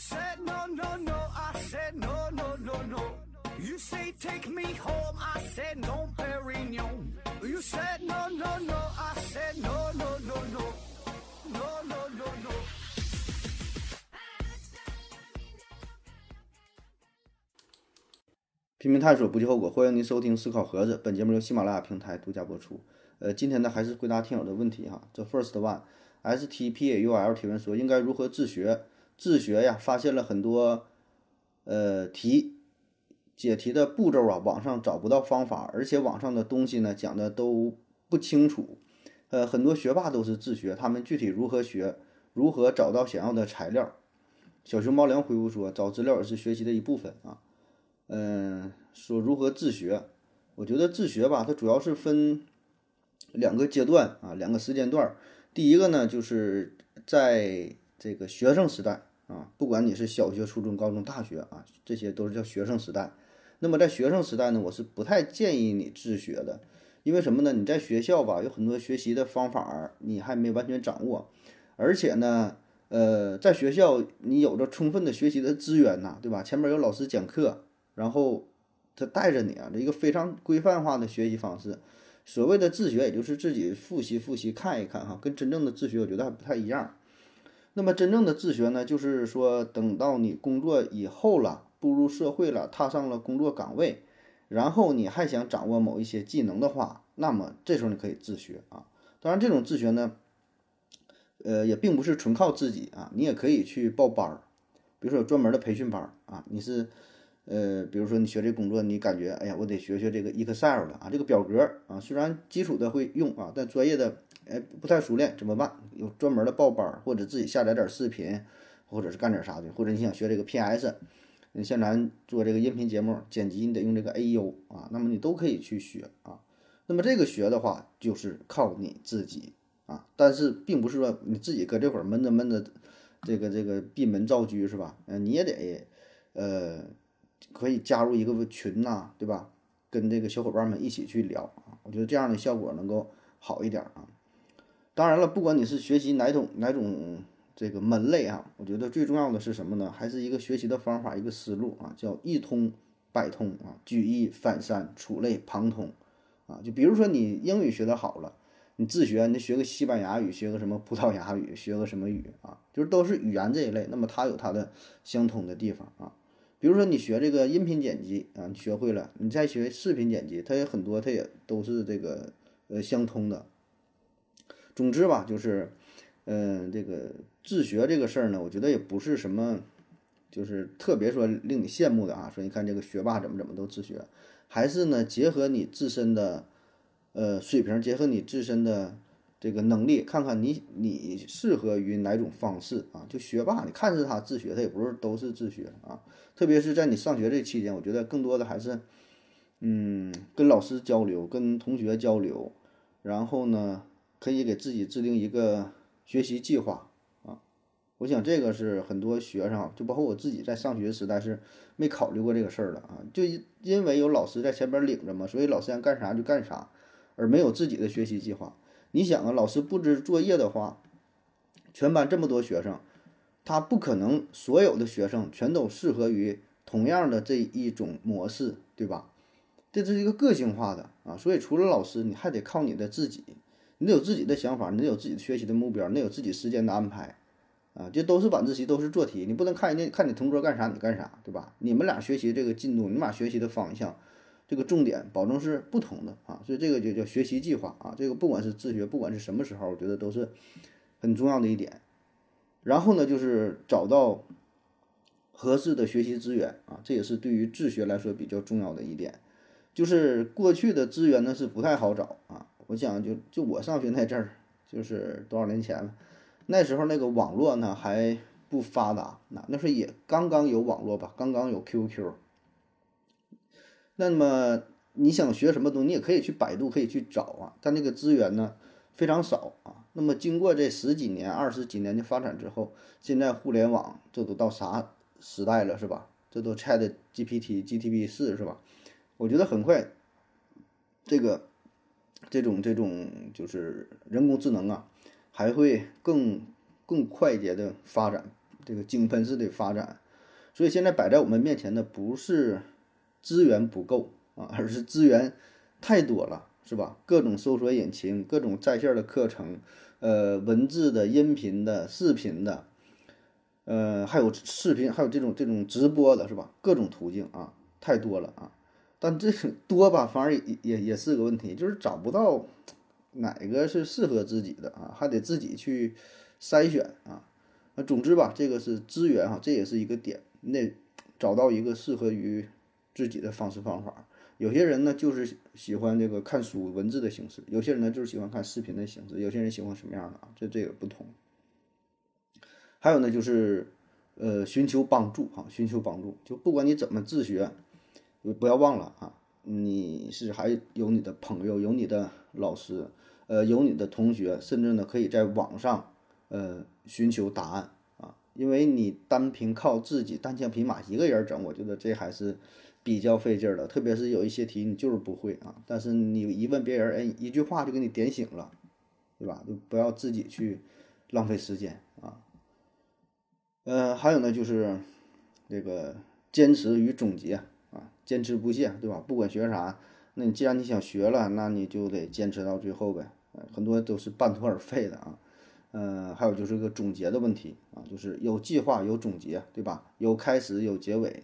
Said no, no, no, I said no, no, no, no. You say take me home, I said no, Perignon. You said no, no, no, I said no, no, no, no. No, no, no, no. 拼命探索，不计后果。欢迎您收听思考盒子，本节目由喜马拉雅平台独家播出。呃，今天呢还是回答听友的问题哈。这 first one S T P A U L 提问说，应该如何自学？自学呀，发现了很多呃题解题的步骤啊，网上找不到方法，而且网上的东西呢讲的都不清楚。呃，很多学霸都是自学，他们具体如何学？如何找到想要的材料？小熊猫粮回复说，找资料也是学习的一部分啊。嗯，说如何自学？我觉得自学吧，它主要是分两个阶段啊，两个时间段。第一个呢，就是在这个学生时代啊，不管你是小学、初中、高中、大学啊，这些都是叫学生时代。那么在学生时代呢，我是不太建议你自学的，因为什么呢？你在学校吧，有很多学习的方法你还没完全掌握，而且呢，呃，在学校你有着充分的学习的资源呐，对吧？前面有老师讲课。然后他带着你啊，这一个非常规范化的学习方式。所谓的自学，也就是自己复习复习看一看哈，跟真正的自学我觉得还不太一样。那么真正的自学呢，就是说等到你工作以后了，步入社会了，踏上了工作岗位，然后你还想掌握某一些技能的话，那么这时候你可以自学啊。当然，这种自学呢，呃，也并不是纯靠自己啊，你也可以去报班儿，比如说有专门的培训班儿啊，你是。呃，比如说你学这工作，你感觉哎呀，我得学学这个 Excel 了啊，这个表格啊，虽然基础的会用啊，但专业的哎不太熟练，怎么办？有专门的报班，或者自己下载点视频，或者是干点啥的，或者你想学这个 PS，你像咱做这个音频节目剪辑，你得用这个 AU 啊，那么你都可以去学啊。那么这个学的话，就是靠你自己啊，但是并不是说你自己搁这会儿闷着闷着，这个这个闭门造车是吧？嗯，你也得呃。可以加入一个群呐，对吧？跟这个小伙伴们一起去聊，我觉得这样的效果能够好一点啊。当然了，不管你是学习哪种哪种这个门类啊，我觉得最重要的是什么呢？还是一个学习的方法，一个思路啊，叫一通百通啊，举一反三，触类旁通啊。就比如说你英语学得好了，你自学，你学个西班牙语，学个什么葡萄牙语，学个什么语啊，就是都是语言这一类，那么它有它的相通的地方啊。比如说你学这个音频剪辑啊，你学会了，你再学视频剪辑，它也很多，它也都是这个呃相通的。总之吧，就是，嗯，这个自学这个事儿呢，我觉得也不是什么，就是特别说令你羡慕的啊。说你看这个学霸怎么怎么都自学，还是呢结合你自身的呃水平，结合你自身的。这个能力，看看你你适合于哪种方式啊？就学霸，你看似他自学，他也不是都是自学啊。特别是在你上学这期间，我觉得更多的还是，嗯，跟老师交流，跟同学交流，然后呢，可以给自己制定一个学习计划啊。我想这个是很多学生，就包括我自己在上学时代是没考虑过这个事儿的啊。就因为有老师在前边领着嘛，所以老师让干啥就干啥，而没有自己的学习计划。你想啊，老师布置作业的话，全班这么多学生，他不可能所有的学生全都适合于同样的这一种模式，对吧？这是一个个性化的啊，所以除了老师，你还得靠你的自己，你得有自己的想法，你得有自己的学习的目标，你得有自己时间的安排，啊，这都是晚自习，都是做题，你不能看人家看你同桌干啥你干啥，对吧？你们俩学习这个进度，你俩学习的方向。这个重点保证是不同的啊，所以这个就叫学习计划啊。这个不管是自学，不管是什么时候，我觉得都是很重要的一点。然后呢，就是找到合适的学习资源啊，这也是对于自学来说比较重要的一点。就是过去的资源呢是不太好找啊。我想就就我上学那阵儿，就是多少年前了，那时候那个网络呢还不发达，那那时候也刚刚有网络吧，刚刚有 QQ。那么你想学什么东西，你也可以去百度，可以去找啊。但那个资源呢非常少啊。那么经过这十几年、二十几年的发展之后，现在互联网这都到啥时代了，是吧？这都 Chat GPT、GTP 四是吧？我觉得很快，这个这种这种就是人工智能啊，还会更更快捷的发展。这个井喷式的发展。所以现在摆在我们面前的不是资源不够啊，而是资源太多了，是吧？各种搜索引擎，各种在线的课程，呃，文字的、音频的、视频的，呃，还有视频，还有这种这种直播的，是吧？各种途径啊，太多了啊。但这多吧，反而也也也是个问题，就是找不到哪个是适合自己的啊，还得自己去筛选啊。那总之吧，这个是资源哈，这也是一个点。你得找到一个适合于自己的方式方法。有些人呢，就是喜欢这个看书文字的形式；有些人呢，就是喜欢看视频的形式；有些人喜欢什么样的啊？这这个不同。还有呢，就是呃，寻求帮助哈，寻求帮助。就不管你怎么自学，不要忘了啊，你是还有你的朋友，有你的老师，呃，有你的同学，甚至呢，可以在网上呃寻求答案啊。因为你单凭靠自己单枪匹马一个人整，我觉得这还是比较费劲儿的。特别是有一些题你就是不会啊，但是你一问别人，哎，一句话就给你点醒了，对吧？就不要自己去浪费时间啊。呃，还有呢，就是这个坚持与总结，坚持不懈，对吧？不管学啥，那你既然你想学了，那你就得坚持到最后呗。很多都是半途而废的啊。呃，还有就是个总结的问题啊，就是有计划有总结，对吧？有开始有结尾，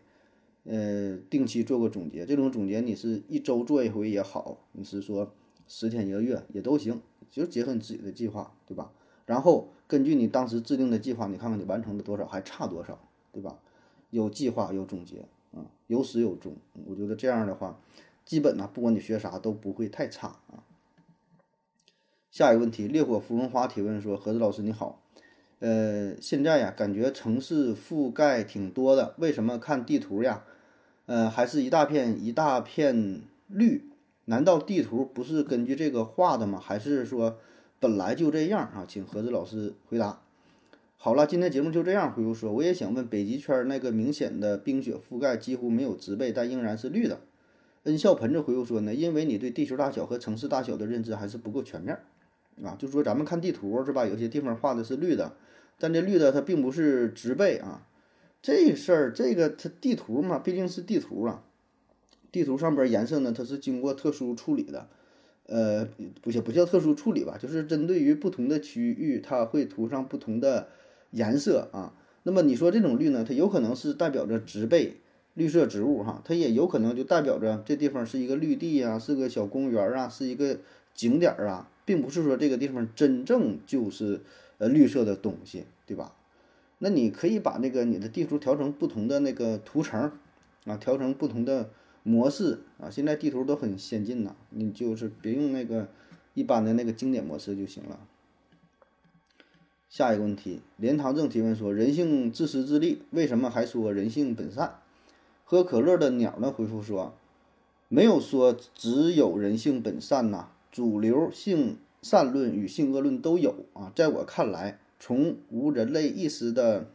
呃，定期做个总结。这种总结你是一周做一回也好，你是说十天一个月也都行，就结合你自己的计划，对吧？然后根据你当时制定的计划，你看看你完成了多少，还差多少，对吧？有计划有总结，有始有终。我觉得这样的话，基本呢，不管你学啥都不会太差啊。下一个问题，烈火芙蓉花提问说：“何子老师你好，呃，现在呀，感觉城市覆盖挺多的，为什么看地图呀，呃，还是一大片一大片绿？难道地图不是根据这个画的吗？还是说本来就这样啊？请何子老师回答。好了，今天节目就这样。回复说，我也想问，北极圈那个明显的冰雪覆盖几乎没有植被，但仍然是绿的。恩笑盆子回复说呢，因为你对地球大小和城市大小的认知还是不够全面。”啊，就说咱们看地图是吧？有些地方画的是绿的，但这绿的它并不是植被啊。这事儿，这个它地图嘛，毕竟是地图啊。地图上边颜色呢，它是经过特殊处理的，呃，不叫，不叫特殊处理吧，就是针对于不同的区域，它会涂上不同的颜色啊。那么你说这种绿呢，它有可能是代表着植被、绿色植物哈，它也有可能就代表着这地方是一个绿地啊，是个小公园啊，是一个景点啊。并不是说这个地方真正就是呃绿色的东西，对吧？那你可以把那个你的地图调成不同的那个图层啊，调成不同的模式啊。现在地图都很先进呐，你就是别用那个一般的那个经典模式就行了。下一个问题，连堂正提问说：人性自私自利，为什么还说人性本善？喝可乐的鸟呢回复说：没有说只有人性本善呐。主流性善论与性恶论都有啊，在我看来，从无人类意识的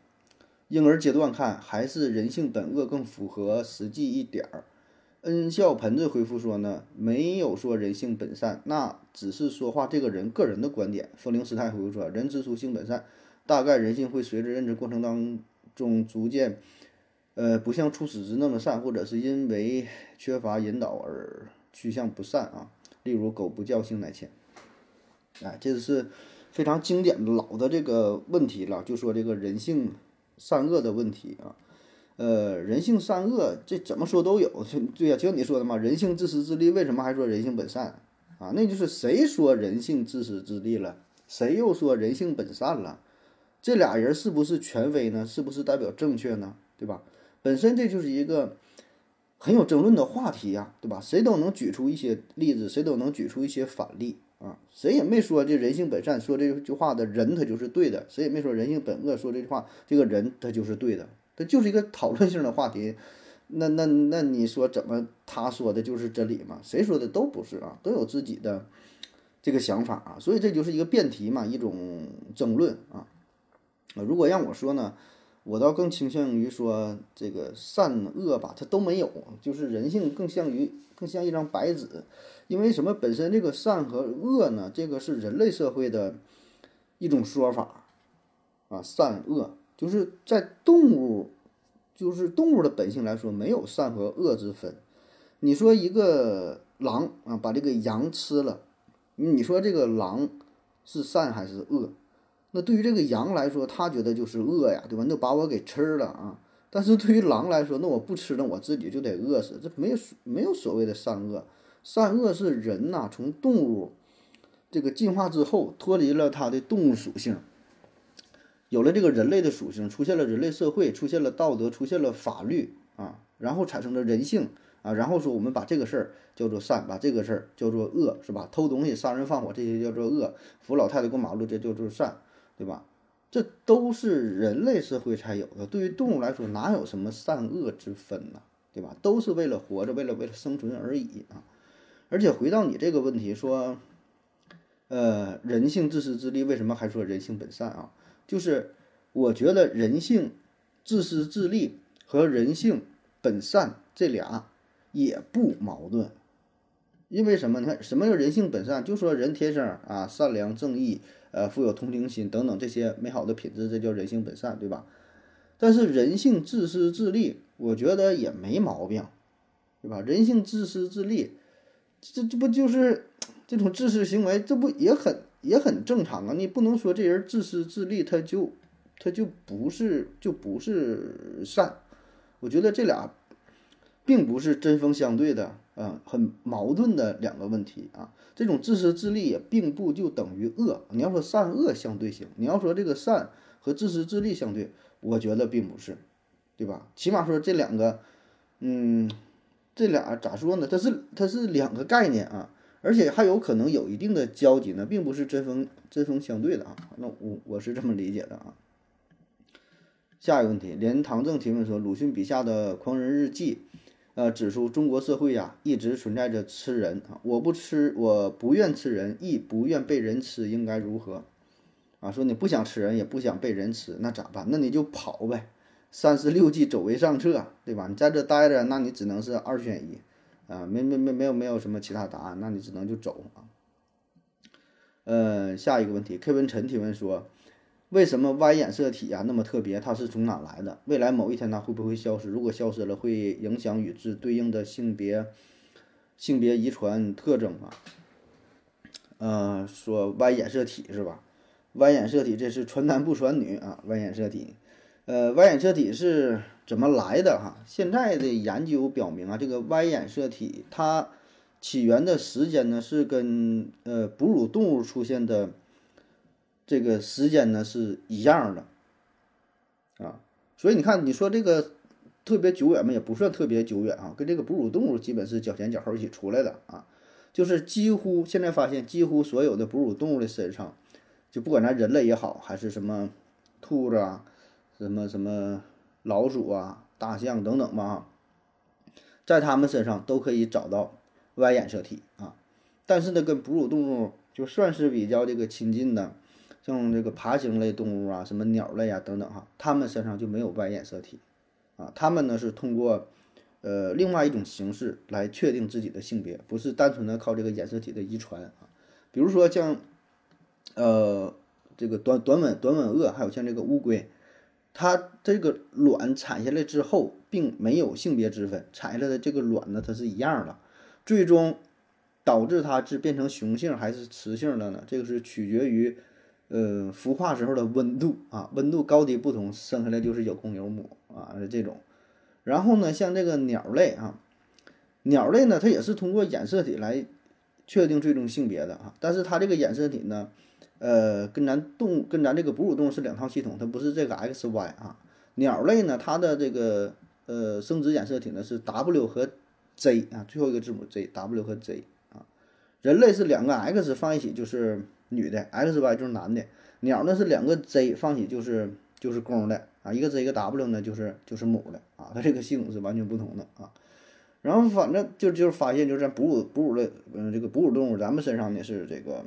婴儿阶段看，还是人性本恶更符合实际一点儿。恩笑盆子回复说呢，没有说人性本善，那只是说话这个人个人的观点。风铃师太回复说，人之初性本善，大概人性会随着认知过程当中逐渐，呃，不像初始时那么善，或者是因为缺乏引导而趋向不善啊。例如“狗不叫性乃迁”，哎，这是非常经典的老的这个问题了，就说这个人性善恶的问题啊。呃，人性善恶这怎么说都有，对呀，就像你说的嘛，人性自私自利，为什么还说人性本善啊？那就是谁说人性自私自利了，谁又说人性本善了？这俩人是不是权威呢？是不是代表正确呢？对吧？本身这就是一个。很有争论的话题呀，对吧？谁都能举出一些例子，谁都能举出一些反例啊。谁也没说这人性本善，说这句话的人他就是对的；谁也没说人性本恶，说这句话这个人他就是对的。这就是一个讨论性的话题。那那那你说怎么他说的就是真理吗？谁说的都不是啊，都有自己的这个想法啊。所以这就是一个辩题嘛，一种争论啊。啊，如果让我说呢？我倒更倾向于说，这个善恶吧，它都没有，就是人性更像于更像一张白纸，因为什么？本身这个善和恶呢，这个是人类社会的一种说法，啊，善恶就是在动物，就是动物的本性来说，没有善和恶之分。你说一个狼啊，把这个羊吃了，你说这个狼是善还是恶？那对于这个羊来说，他觉得就是恶呀，对吧？那把我给吃了啊！但是对于狼来说，那我不吃，那我自己就得饿死。这没有没有所谓的善恶，善恶是人呐从动物这个进化之后脱离了它的动物属性，有了这个人类的属性，出现了人类社会，出现了道德，出现了法律啊，然后产生了人性啊，然后说我们把这个事儿叫做善，把这个事儿叫做恶，是吧？偷东西、杀人放火这些叫做恶，扶老太太过马路这叫做善。对吧？这都是人类社会才有的。对于动物来说，哪有什么善恶之分呢？对吧？都是为了活着，为了为了生存而已啊！而且回到你这个问题，说，呃，人性自私自利，为什么还说人性本善啊？就是我觉得人性自私自利和人性本善这俩也不矛盾。因为什么？你看，什么叫人性本善？就说人天生啊善良正义。呃，富有同情心等等这些美好的品质，这叫人性本善，对吧？但是人性自私自利，我觉得也没毛病，对吧？人性自私自利，这这不就是这种自私行为，这不也很也很正常啊？你不能说这人自私自利，他就他就不是就不是善，我觉得这俩并不是针锋相对的。嗯，很矛盾的两个问题啊。这种自私自利也并不就等于恶。你要说善恶相对性，你要说这个善和自私自利相对，我觉得并不是，对吧？起码说这两个，嗯，这俩咋说呢？它是它是两个概念啊，而且还有可能有一定的交集呢，并不是针锋针锋相对的啊。那我我是这么理解的啊。下一个问题，连唐正提问说，鲁迅笔下的狂人日记。呃，指出中国社会呀，一直存在着吃人啊，我不吃，我不愿吃人，亦不愿被人吃，应该如何？啊，说你不想吃人，也不想被人吃，那咋办？那你就跑呗，三十六计，走为上策，对吧？你在这待着，那你只能是二选一，啊，没没没没有没有什么其他答案，那你只能就走啊。呃，下一个问题，K 文晨提问说。为什么 Y 染色体啊那么特别？它是从哪来的？未来某一天它会不会消失？如果消失了，会影响与之对应的性别性别遗传特征吗？呃，说 Y 染色体是吧？Y 染色体这是传男不传女啊？Y 染色体，呃，Y 染色体是怎么来的？哈，现在的研究表明啊，这个 Y 染色体它起源的时间呢是跟呃哺乳动物出现的。这个时间呢是一样的，啊，所以你看，你说这个特别久远嘛，也不算特别久远啊，跟这个哺乳动物基本是脚前脚后一起出来的啊，就是几乎现在发现，几乎所有的哺乳动物的身上，就不管咱人类也好，还是什么兔子啊，什么什么老鼠啊、大象等等吧，在它们身上都可以找到 Y 染色体啊，但是呢，跟哺乳动物就算是比较这个亲近的。像这个爬行类动物啊，什么鸟类啊等等哈，它们身上就没有 Y 染色体，啊，它们呢是通过，呃，另外一种形式来确定自己的性别，不是单纯的靠这个染色体的遗传啊。比如说像，呃，这个短短吻短吻鳄，还有像这个乌龟，它这个卵产下来之后，并没有性别之分，产下来的这个卵呢，它是一样的，最终导致它是变成雄性还是雌性的呢？这个是取决于。呃，孵化时候的温度啊，温度高低不同，生下来就是有公有母啊，是这种。然后呢，像这个鸟类啊，鸟类呢，它也是通过染色体来确定最终性别的啊。但是它这个染色体呢，呃，跟咱动跟咱这个哺乳动物是两套系统，它不是这个 X Y 啊。鸟类呢，它的这个呃生殖染色体呢是 W 和 Z 啊，最后一个字母 Z，W 和 Z 啊。人类是两个 X 放一起就是。女的 X Y 就是男的，鸟呢是两个 Z 放起就是就是公的啊，一个 Z 一个 W 呢就是就是母的啊，它这个系统是完全不同的啊。然后反正就就是发现就是哺乳哺乳类嗯这个哺乳动物咱们身上呢是这个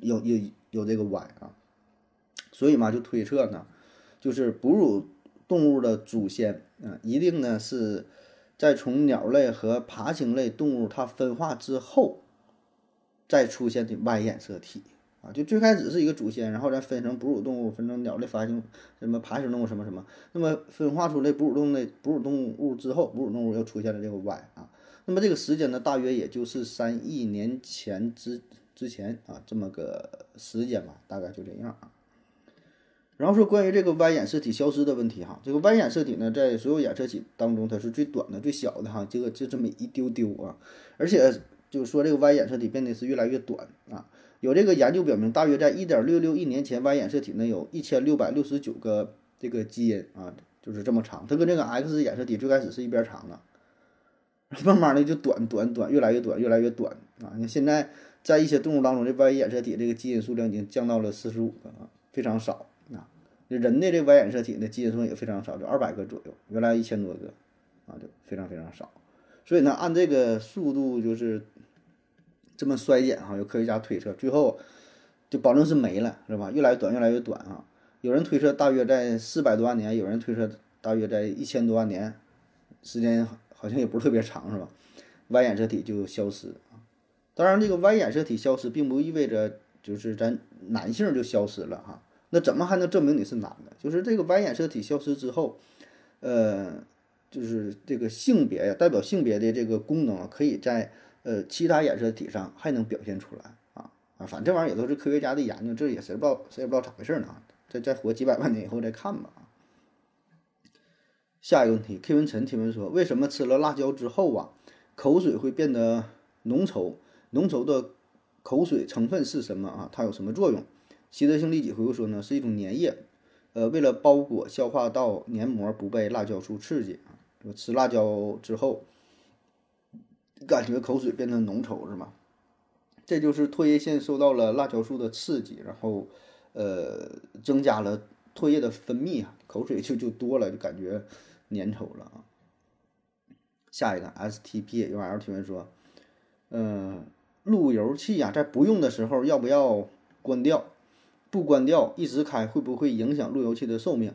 有有有这个 Y 啊，所以嘛就推测呢，就是哺乳动物的祖先啊一定呢是在从鸟类和爬行类动物它分化之后。再出现的 Y 染色体啊，就最开始是一个祖先，然后再分成哺乳动物，分成鸟类、爬行什么爬行动物什么什么，那么分化出来哺乳动物的哺乳动物之后，哺乳动物又出现了这个 Y 啊，那么这个时间呢，大约也就是三亿年前之之前啊，这么个时间吧，大概就这样啊。然后说关于这个 Y 染色体消失的问题哈，这个 Y 染色体呢，在所有染色体当中，它是最短的、最小的哈，这个就这么一丢丢啊，而且就是说这个 Y 染色体变得是越来越短啊。有这个研究表明，大约在1.66亿年前，Y 染色体呢有1669个这个基因啊，就是这么长。它跟这个 X 染色体最开始是一边长的，慢慢的就短短短，越来越短，越来越短啊。你现在在一些动物当中，这 Y 染色体这个基因数量已经降到了45个啊，非常少啊。人的这 Y 染色体的基因数也非常少，就200个左右，原来一千多个啊，就非常非常少。所以呢，按这个速度就是。这么衰减哈，有科学家推测，最后就保证是没了，是吧？越来越短，越来越短啊！有人推测大约在四百多万年，有人推测大约在一千多万年，时间好像也不是特别长，是吧？Y 染色体就消失！当然，这个 Y 染色体消失并不意味着就是咱男性就消失了哈。那怎么还能证明你是男的？就是这个 Y 染色体消失之后，呃，就是这个性别呀，代表性别的这个功能啊可以在。呃，其他染色体上还能表现出来啊啊，反正这玩意儿也都是科学家的研究，这也谁不知道谁也不知道咋回事呢？再再活几百万年以后再看吧。下一个问题，K 文晨提问说，为什么吃了辣椒之后啊，口水会变得浓稠？浓稠的口水成分是什么啊？它有什么作用？习得性立即回复说呢，是一种粘液，呃，为了包裹消化道黏膜不被辣椒素刺激啊，吃辣椒之后。感觉口水变得浓稠是吗？这就是唾液腺受到了辣椒素的刺激，然后，呃，增加了唾液的分泌啊，口水就就多了，就感觉粘稠了啊。下一个 S T P U L 提问说，嗯，路由器呀，在不用的时候要不要关掉？不关掉一直开会不会影响路由器的寿命？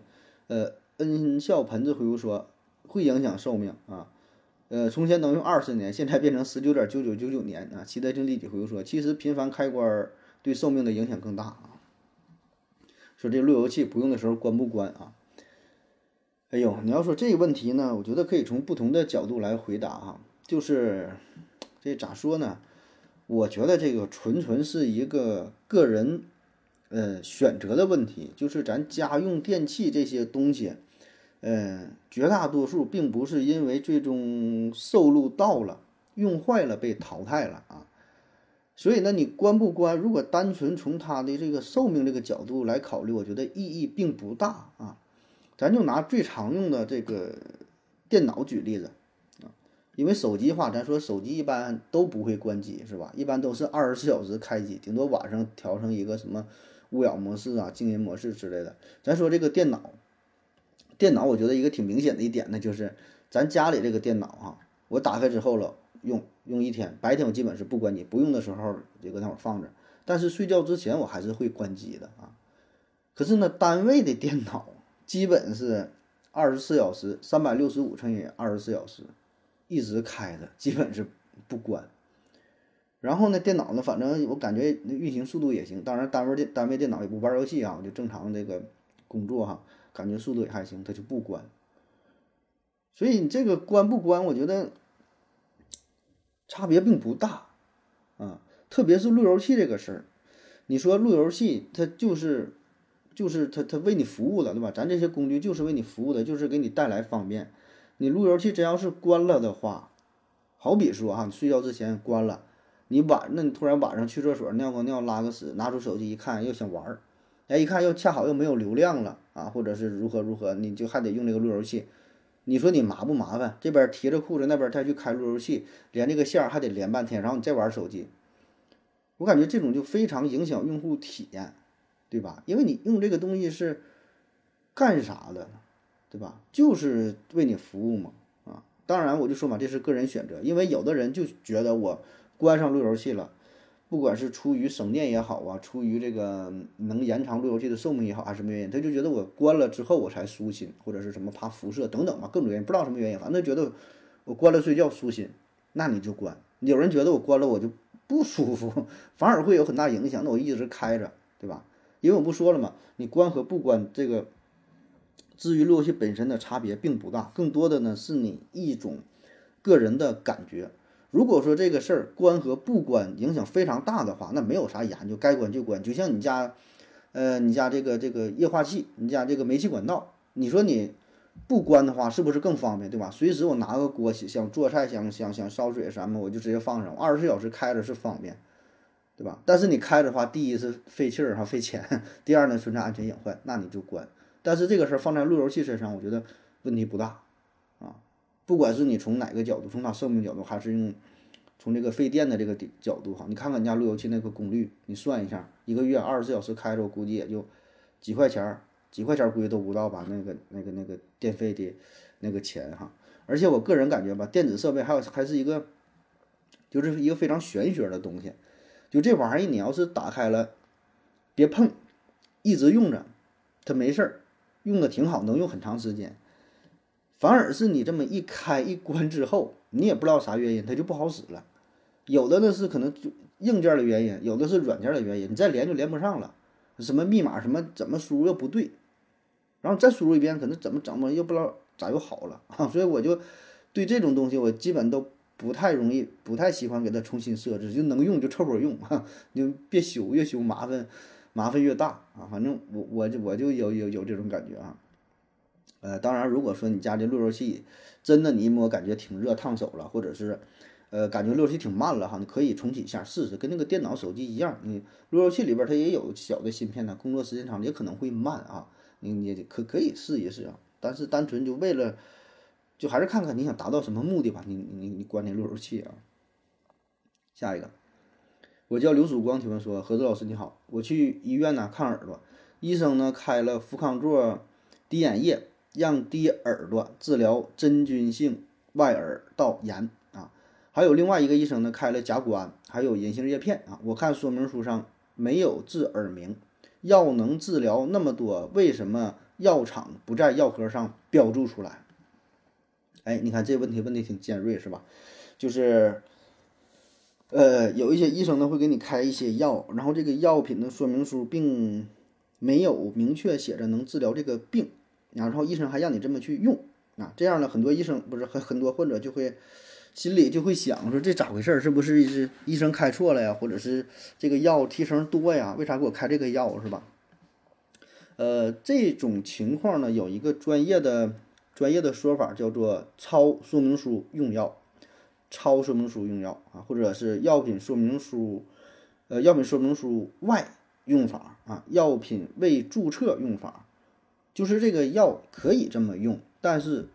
呃，恩笑盆子回复说，会影响寿命啊。呃，从前能用二十年，现在变成十九点九九九九年啊！齐德经立即回复说：“其实频繁开关对寿命的影响更大啊。”说这路由器不用的时候关不关啊？哎呦，你要说这个问题呢，我觉得可以从不同的角度来回答哈。就是这咋说呢？我觉得这个纯纯是一个个人呃选择的问题，就是咱家用电器这些东西。嗯，绝大多数并不是因为最终寿路到了，用坏了被淘汰了啊。所以呢，你关不关？如果单纯从它的这个寿命这个角度来考虑，我觉得意义并不大啊。咱就拿最常用的这个电脑举例子，因为手机话，咱说手机一般都不会关机是吧？一般都是二十四小时开机，顶多晚上调成一个什么勿扰模式啊、静音模式之类的。咱说这个电脑。电脑我觉得一个挺明显的一点呢，就是咱家里这个电脑啊，我打开之后了用用一天，白天我基本是不关机，不用的时候就搁那会放着，但是睡觉之前我还是会关机的啊。可是呢，单位的电脑基本是二十四小时，三百六十五乘以二十四小时一直开着，基本是不关。然后呢，电脑呢，反正我感觉那运行速度也行，当然单位电单位电脑也不玩游戏啊，就正常这个工作哈。感觉速度也还行，它就不关。所以你这个关不关，我觉得差别并不大啊。特别是路由器这个事儿，你说路由器它就是就是它它为你服务的，对吧？咱这些工具就是为你服务的，就是给你带来方便。你路由器真要是关了的话，好比说哈，你睡觉之前关了，你晚那你突然晚上去厕所尿个尿拉个屎，拿出手机一看又想玩儿。哎，一看又恰好又没有流量了啊，或者是如何如何，你就还得用这个路由器。你说你麻不麻烦？这边提着裤子，那边再去开路由器，连这个线还得连半天，然后你再玩手机。我感觉这种就非常影响用户体验，对吧？因为你用这个东西是干啥的，对吧？就是为你服务嘛，啊。当然我就说嘛，这是个人选择，因为有的人就觉得我关上路由器了。不管是出于省电也好啊，出于这个能延长路由器的寿命也好，还是什么原因，他就觉得我关了之后我才舒心，或者是什么怕辐射等等吧，各种原因，不知道什么原因，反正觉得我关了睡觉舒心，那你就关。有人觉得我关了我就不舒服，反而会有很大影响。那我一直开着，对吧？因为我不说了嘛，你关和不关这个，至于路由器本身的差别并不大，更多的呢是你一种个人的感觉。如果说这个事儿关和不关影响非常大的话，那没有啥研究，该关就关。就像你家，呃，你家这个这个液化气，你家这个煤气管道，你说你不关的话，是不是更方便，对吧？随时我拿个锅想做菜，想想想烧水什么，我就直接放上，二十四小时开着是方便，对吧？但是你开着的话，第一是费气儿哈，费钱；第二呢，存在安全隐患，那你就关。但是这个事儿放在路由器身上，我觉得问题不大。啊不管是你从哪个角度，从它寿命角度，还是用从这个费电的这个角度哈，你看看你家路由器那个功率，你算一下，一个月二十四小时开着，我估计也就几块钱儿，几块钱儿估计都不到吧？那个那个那个电费的那个钱哈。而且我个人感觉吧，电子设备还有还是一个，就是一个非常玄学的东西。就这玩意儿，你要是打开了，别碰，一直用着，它没事儿，用的挺好，能用很长时间。反而是你这么一开一关之后，你也不知道啥原因，它就不好使了。有的呢是可能就硬件的原因，有的是软件的原因，你再连就连不上了。什么密码什么怎么输入又不对，然后再输入一遍，可能怎么整么又不知道咋又好了。所以我就对这种东西我基本都不太容易，不太喜欢给它重新设置，就能用就凑合用哈，就别修，越修麻烦麻烦越大啊。反正我我就我就有有有这种感觉啊。呃，当然，如果说你家这路由器真的你一摸感觉挺热烫手了，或者是，呃，感觉路由器挺慢了哈，你可以重启一下试试，跟那个电脑、手机一样，你路由器里边它也有小的芯片呢，工作时间长也可能会慢啊，你你可可以试一试啊。但是单纯就为了，就还是看看你想达到什么目的吧。你你你关那路由器啊。下一个，我叫刘曙光，提问说，何子老师你好，我去医院呢看耳朵，医生呢开了氟康唑滴眼液。让滴耳朵治疗真菌性外耳道炎啊，还有另外一个医生呢开了甲钴胺，还有银杏叶片啊。我看说明书上没有治耳鸣，药能治疗那么多，为什么药厂不在药盒上标注出来？哎，你看这问题问的挺尖锐是吧？就是，呃，有一些医生呢会给你开一些药，然后这个药品的说明书并没有明确写着能治疗这个病。然后医生还让你这么去用啊，这样呢，很多医生不是很很多患者就会心里就会想说这咋回事？是不是是医生开错了呀？或者是这个药提成多呀？为啥给我开这个药是吧？呃，这种情况呢，有一个专业的专业的说法叫做超说明书用药，超说明书用药啊，或者是药品说明书呃药品说明书外用法啊，药品未注册用法。就是这个药可以这么用，但是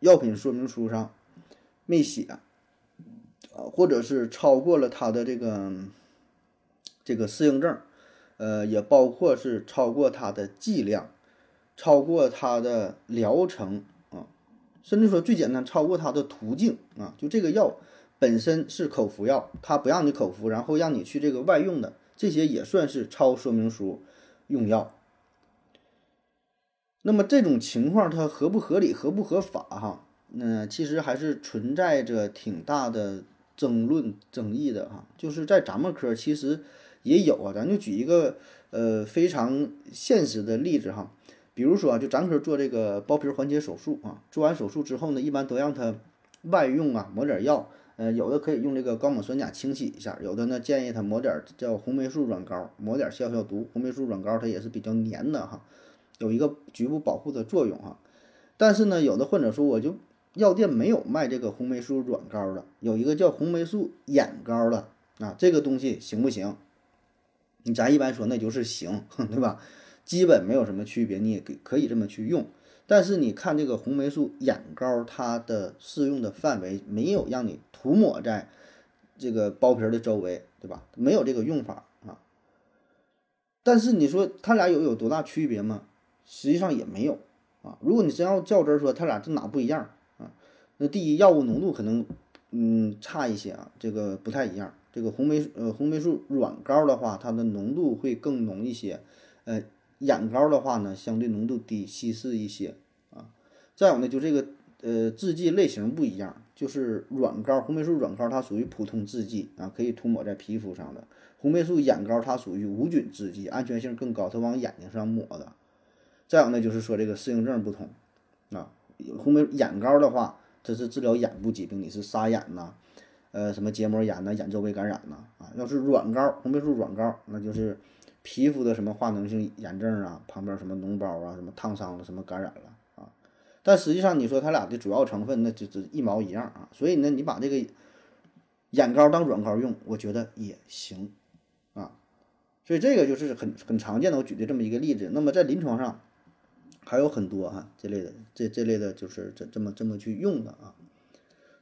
药品说明书上没写啊，或者是超过了它的这个这个适应症，呃，也包括是超过它的剂量，超过它的疗程，甚至说最简单，超过它的途径啊。就这个药本身是口服药，它不让你口服，然后让你去这个外用的，这些也算是超说明书用药。那么这种情况它合不合理、合不合法？哈，那其实还是存在着挺大的争论、争议的哈。就是在咱们科其实也有啊，咱就举一个呃非常现实的例子哈，比如说就咱科做这个包皮环切手术啊，做完手术之后呢，一般都让他外用啊，抹点药，呃，有的可以用这个高锰酸钾清洗一下，有的呢建议他抹点叫红霉素软膏，抹点消消毒。红霉素软膏它也是比较粘的哈。有一个局部保护的作用啊，但是呢，有的患者说我就药店没有卖这个红霉素软膏的，有一个叫红霉素眼膏的啊，这个东西行不行？你咱一般说那就是行，对吧？基本没有什么区别，你也可可以这么去用。但是你看这个红霉素眼膏，它的适用的范围没有让你涂抹在这个包皮的周围，对吧？没有这个用法啊。但是你说它俩有有多大区别吗？实际上也没有啊。如果你真要较真儿说，它俩这哪不一样啊？那第一，药物浓度可能嗯差一些啊，这个不太一样。这个红霉呃红霉素软膏的话，它的浓度会更浓一些，呃眼膏的话呢，相对浓度低，稀释一些啊。再有呢，就这个呃制剂类型不一样，就是软膏，红霉素软膏它属于普通制剂啊，可以涂抹在皮肤上的。红霉素眼膏它属于无菌制剂，安全性更高，它往眼睛上抹的。再有呢，就是说这个适应症不同啊，红霉眼膏的话，它是治疗眼部疾病，你是沙眼呐，呃什么结膜炎呐、眼周围感染呐啊。要是软膏，红霉素软膏，那就是皮肤的什么化脓性炎症啊，旁边什么脓包啊、什么烫伤了、什么感染了啊。但实际上，你说它俩的主要成分那就只一毛一样啊。所以呢，你把这个眼膏当软膏用，我觉得也行啊。所以这个就是很很常见的，我举的这么一个例子。那么在临床上还有很多哈这类的，这这类的就是这这么这么去用的啊。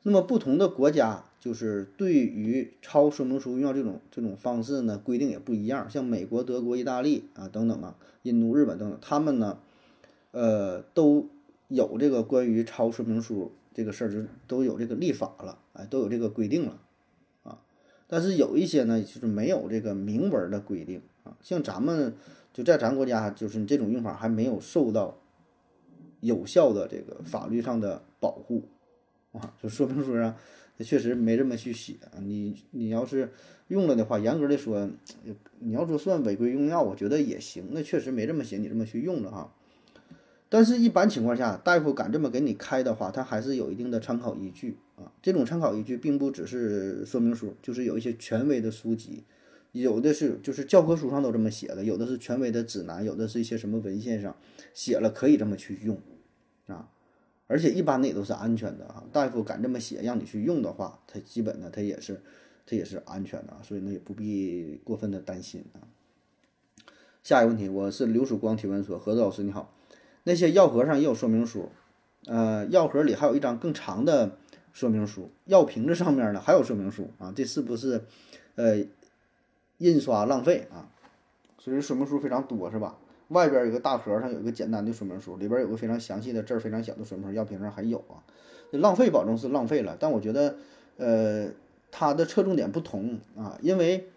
那么不同的国家就是对于抄说明书用药这种这种方式呢，规定也不一样。像美国、德国、意大利啊等等啊，印度、日本等等，他们呢，呃，都有这个关于抄说明书这个事儿，就都有这个立法了，哎，都有这个规定了。啊但是有一些呢，就是没有这个明文的规定啊，像咱们就在咱国家，就是这种用法还没有受到有效的这个法律上的保护就说明书上确实没这么去写。你你要是用了的话，严格的说，你要说算违规用药，我觉得也行。那确实没这么写，你这么去用了哈。但是，一般情况下，大夫敢这么给你开的话，他还是有一定的参考依据啊。这种参考依据并不只是说明书，就是有一些权威的书籍，有的是就是教科书上都这么写的，有的是权威的指南，有的是一些什么文献上写了可以这么去用。而且一般的也都是安全的啊。大夫敢这么写让你去用的话，他基本呢他也是他也是安全的，所以呢也不必过分的担心啊。下一个问题，我是刘曙光提问说：何子老师你好。那些药盒上也有说明书，呃，药盒里还有一张更长的说明书，药瓶子上面呢还有说明书啊，这是不是呃印刷浪费啊？所以说明书非常多是吧？外边有个大盒上有一个简单的说明书，里边有个非常详细的字儿非常小的说明书，药瓶上还有啊，浪费保证是浪费了，但我觉得呃它的侧重点不同啊，因为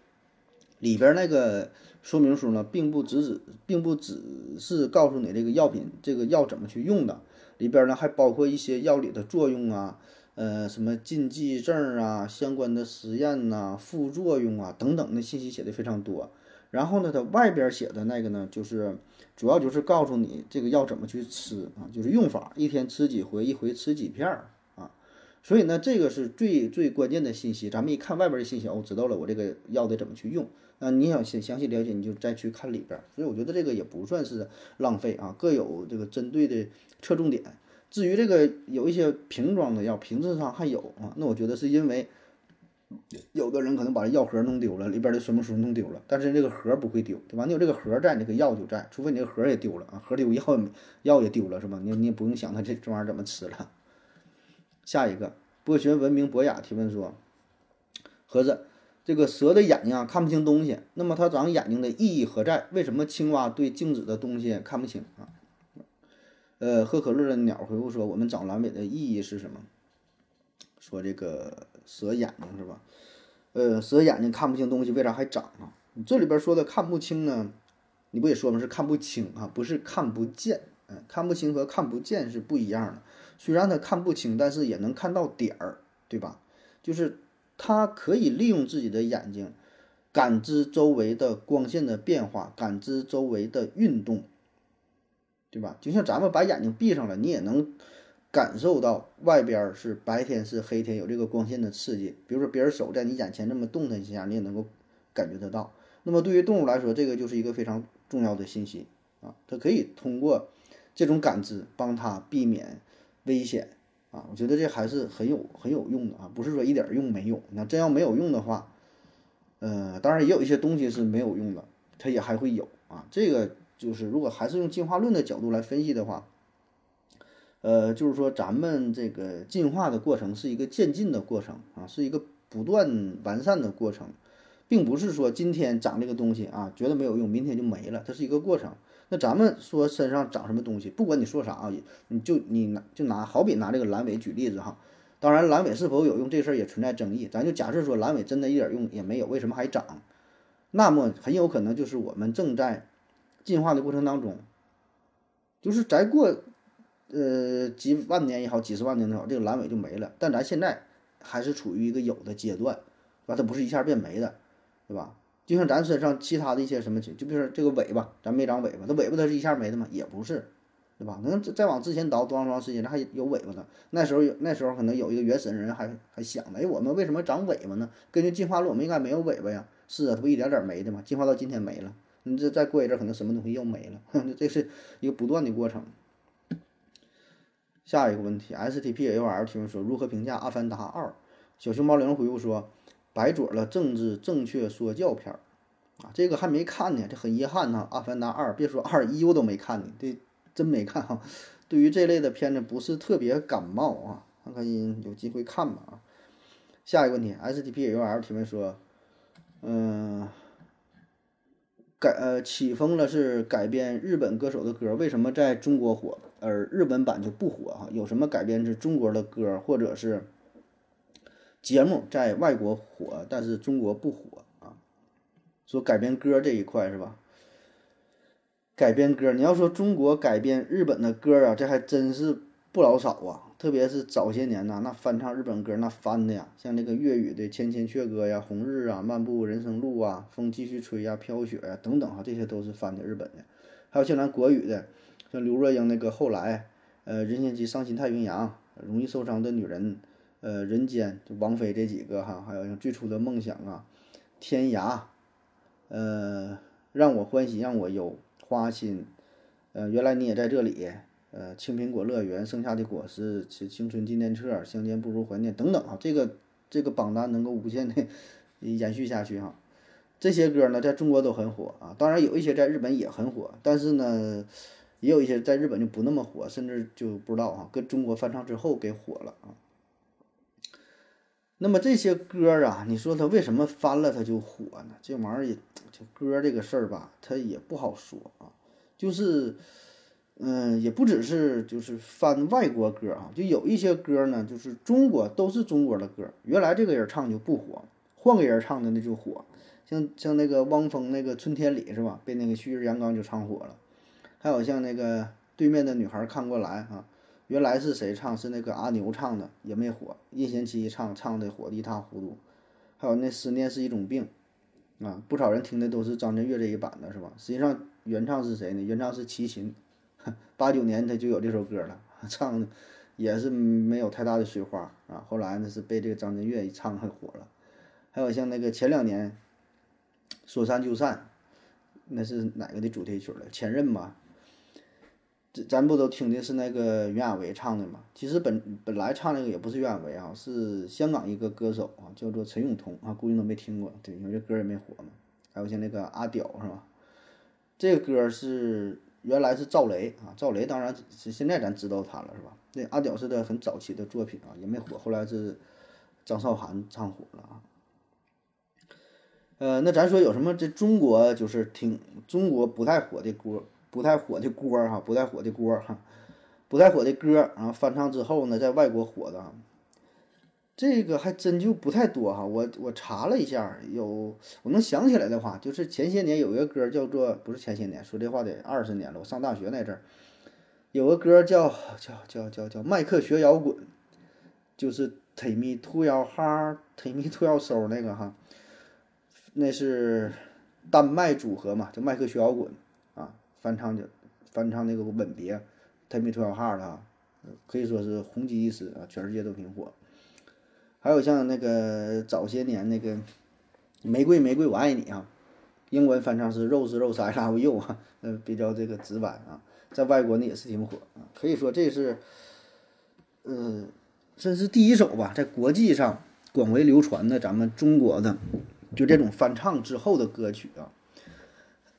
里边那个。说明书呢，并不只只，并不只是告诉你这个药品这个药怎么去用的，里边呢还包括一些药理的作用啊，呃，什么禁忌症啊，相关的实验呐，副作用啊等等的信息写的非常多。然后呢，它外边写的那个呢，就是主要就是告诉你这个药怎么去吃啊，就是用法，一天吃几回，一回吃几片儿啊。所以呢，这个是最最关键的信息。咱们一看外边的信息，哦，知道了，我这个药得怎么去用。那，你想详详细了解，你就再去看里边。所以我觉得这个也不算是浪费啊，各有这个针对的侧重点。至于这个有一些瓶装的药，瓶子上还有啊，那我觉得是因为有的人可能把药盒弄丢了，里边的说明书弄丢了，但是这个盒不会丢，对吧？你有这个盒在，那个药就在，除非你这个盒也丢了啊，盒丢药药也丢了是吧？你你也不用想它这这玩意儿怎么吃了。下一个，博学文明博雅提问说，盒子。这个蛇的眼睛啊看不清东西，那么它长眼睛的意义何在？为什么青蛙对静止的东西看不清啊？呃，喝可乐的鸟回复说：“我们长阑尾的意义是什么？说这个蛇眼睛是吧？呃，蛇眼睛看不清东西，为啥还长啊？这里边说的看不清呢？你不也说吗？是看不清啊，不是看不见。嗯，看不清和看不见是不一样的。虽然它看不清，但是也能看到点儿，对吧？就是。它可以利用自己的眼睛，感知周围的光线的变化，感知周围的运动，对吧？就像咱们把眼睛闭上了，你也能感受到外边是白天是黑天，有这个光线的刺激。比如说别人手在你眼前这么动弹一下，你也能够感觉得到。那么对于动物来说，这个就是一个非常重要的信息啊，它可以通过这种感知帮它避免危险。啊，我觉得这还是很有很有用的啊，不是说一点用没有。那真要没有用的话，呃，当然也有一些东西是没有用的，它也还会有啊。这个就是如果还是用进化论的角度来分析的话，呃，就是说咱们这个进化的过程是一个渐进的过程啊，是一个不断完善的过程，并不是说今天长这个东西啊，觉得没有用，明天就没了，它是一个过程。那咱们说身上长什么东西，不管你说啥啊，你就你拿就拿好比拿这个阑尾举例子哈，当然阑尾是否有用这事儿也存在争议，咱就假设说阑尾真的一点用也没有，为什么还长？那么很有可能就是我们正在进化的过程当中，就是在过呃几万年也好，几十万年也好，这个阑尾就没了。但咱现在还是处于一个有的阶段，是吧？它不是一下变没的，对吧？就像咱身上其他的一些什么，就比如说这个尾巴，咱没长尾巴，那尾巴它是一下没的吗？也不是，对吧？能再往之前倒多长时间，它还有尾巴呢。那时候有那时候可能有一个原始人还还想呢，哎，我们为什么长尾巴呢？根据进化论，我们应该没有尾巴呀。是啊，它不一点点没的吗？进化到今天没了，你这再过一阵，可能什么东西又没了，这是一个不断的过程。下一个问题，S T P A U L 提问说，如何评价《阿凡达二》？小熊猫零回复说，白左了政治正确说教片儿啊，这个还没看呢，这很遗憾呐，《阿凡达二》别说二一我都没看呢，这真没看哈。对于这类的片子不是特别感冒啊，看看有机会看吧啊。下一个问题，S T P A U L 提问说。嗯，改呃起风了是改编日本歌手的歌，为什么在中国火，而日本版就不火哈？有什么改编是中国的歌或者是节目在外国火，但是中国不火啊？说改编歌这一块是吧？改编歌，你要说中国改编日本的歌啊，这还真是不老少啊。特别是早些年呐，那翻唱日本歌那翻的呀，像那个粤语的《千千阙歌》呀，《红日》啊，《漫步人生路》啊，《风继续吹》呀，《飘雪》呀等等哈，这些都是翻的日本的。还有像咱国语的，像刘若英那个《后来》，呃，任贤齐《伤心太平洋》，容易受伤的女人，呃，人间就王菲这几个哈，还有像最初的梦想啊，天涯，呃，让我欢喜让我忧，花心，呃，原来你也在这里。呃，青苹果乐园剩下的果实，青青春纪念册，相见不如怀念等等啊，这个这个榜单能够无限的延续下去哈。这些歌呢，在中国都很火啊，当然有一些在日本也很火，但是呢，也有一些在日本就不那么火，甚至就不知道啊，跟中国翻唱之后给火了啊。那么这些歌啊，你说它为什么翻了它就火呢？这玩意儿也，就歌这个事儿吧，它也不好说啊，就是。嗯，也不只是就是翻外国歌啊，就有一些歌呢，就是中国都是中国的歌，原来这个人唱就不火，换个人唱的那就火，像像那个汪峰那个《春天里》是吧？被那个旭日阳刚就唱火了，还有像那个对面的女孩看过来啊，原来是谁唱？是那个阿牛唱的，也没火，任贤齐唱唱的火的一塌糊涂，还有那思念是一种病，啊，不少人听的都是张震岳这一版的是吧？实际上原唱是谁呢？原唱是齐秦。八九年他就有这首歌了，唱的也是没有太大的水花啊。后来呢是被这个张震岳一唱很火了。还有像那个前两年说散就散，那是哪个的主题曲了？前任吧。这咱不都听的是那个袁娅维唱的吗？其实本本来唱那个也不是袁娅维啊，是香港一个歌手啊，叫做陈永彤啊，估计都没听过。对，因为这歌也没火嘛。还有像那个阿屌是吧？这个歌是。原来是赵雷啊，赵雷当然是现在咱知道他了，是吧？那阿屌是的很早期的作品啊，也没火。后来是张韶涵唱火了啊。呃，那咱说有什么这中国就是挺中国不太火的歌，不太火的歌哈，不太火的歌哈，不太火的歌，然后翻唱之后呢，在外国火的。这个还真就不太多哈，我我查了一下，有我能想起来的话，就是前些年有一个歌叫做，不是前些年，说这话得二十年了，我上大学那阵儿，有个歌叫叫叫叫叫迈克学摇滚，就是 Take Me to Your Heart，Take Me to Your Soul 那个哈，那是丹麦组合嘛，叫迈克学摇滚啊，翻唱的翻唱那个吻别，Take Me to Your Heart 啊，可以说是红极一时啊，全世界都挺火。还有像那个早些年那个《玫瑰玫瑰我爱你》啊，英文翻唱是 Rose Rose I Love You 啊，呃，比较这个直白啊，在外国呢也是挺火啊，可以说这是，呃，这是第一首吧，在国际上广为流传的咱们中国的就这种翻唱之后的歌曲啊。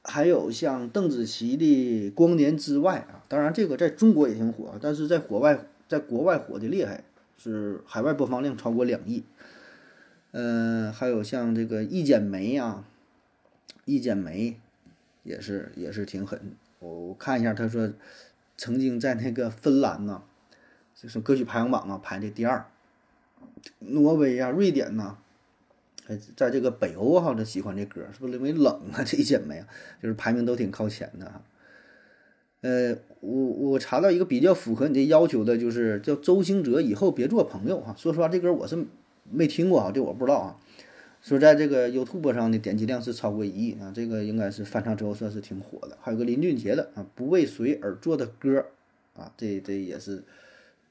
还有像邓紫棋的《光年之外》啊，当然这个在中国也挺火，但是在国外，在国外火的厉害。是海外播放量超过两亿，嗯，还有像这个《一剪梅》啊，《一剪梅》也是也是挺狠。我看一下，他说曾经在那个芬兰呢，就是歌曲排行榜啊排的第二，挪威啊、瑞典呐，还在这个北欧哈，他喜欢这歌，是不是因为冷啊？这一剪梅啊，就是排名都挺靠前的。呃，我我查到一个比较符合你的要求的，就是叫周兴哲，以后别做朋友哈。说实话，这歌我是没听过啊，这我不知道啊。说在这个 YouTube 上的点击量是超过一亿啊，这个应该是翻唱之后算是挺火的。还有个林俊杰的啊，不为谁而作的歌啊，这这也是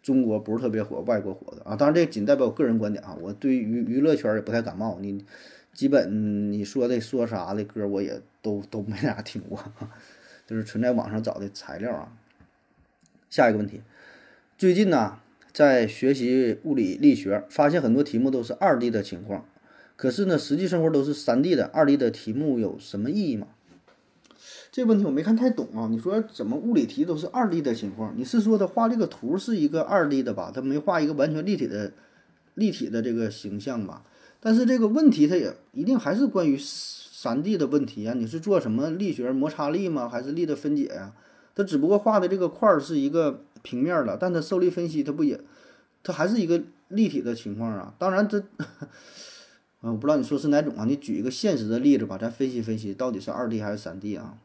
中国不是特别火，外国火的啊。当然这仅代表我个人观点啊，我对于娱乐圈也不太感冒。你基本你说的说啥的歌，我也都都没咋听过，就是存在网上找的材料啊。下一个问题，最近呢在学习物理力学，发现很多题目都是二 D 的情况。可是呢，实际生活都是三 D 的，二 D 的题目有什么意义吗？这问题我没看太懂啊。你说怎么物理题都是二 D 的情况？你是说他画这个图是一个二 D 的吧？他没画一个完全立体的立体的这个形象吧？但是这个问题它也一定还是关于三 D 的问题啊。你是做什么力学摩擦力吗？还是力的分解呀？它只不过画的这个块儿是一个平面的，但它受力分析它不也，它还是一个立体的情况啊。当然这。啊，我不知道你说是哪种啊？你举一个现实的例子吧，咱分析分析到底是二 D 还是三 D 啊？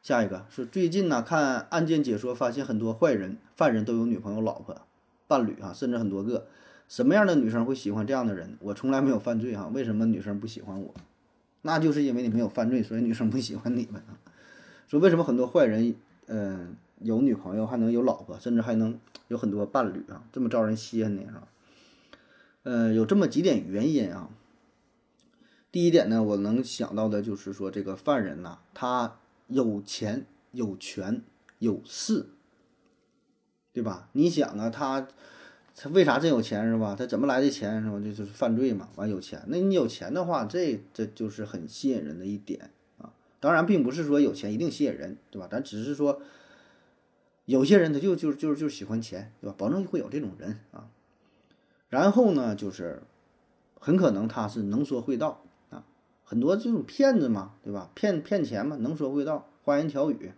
下一个是最近呢，看案件解说发现很多坏人、犯人都有女朋友、老婆、伴侣啊，甚至很多个。什么样的女生会喜欢这样的人？我从来没有犯罪哈，为什么女生不喜欢我？那就是因为你没有犯罪，所以女生不喜欢你们啊。说为什么很多坏人嗯有女朋友，还能有老婆，甚至还能有很多伴侣啊，这么招人稀罕呢？是吧？呃，有这么几点原因啊。第一点呢，我能想到的就是说，这个犯人呐，他有钱、有权、有势，对吧？你想啊，他他为啥真有钱是吧？他怎么来的钱是吧？这就是犯罪嘛。完有钱，那你有钱的话，这这就是很吸引人的一点啊。当然，并不是说有钱一定吸引人，对吧？咱只是说，有些人他就就就就喜欢钱，对吧？保证会有这种人啊。然后呢，就是很可能他是能说会道啊，很多这种骗子嘛，对吧？骗骗钱嘛，能说会道，花言巧语，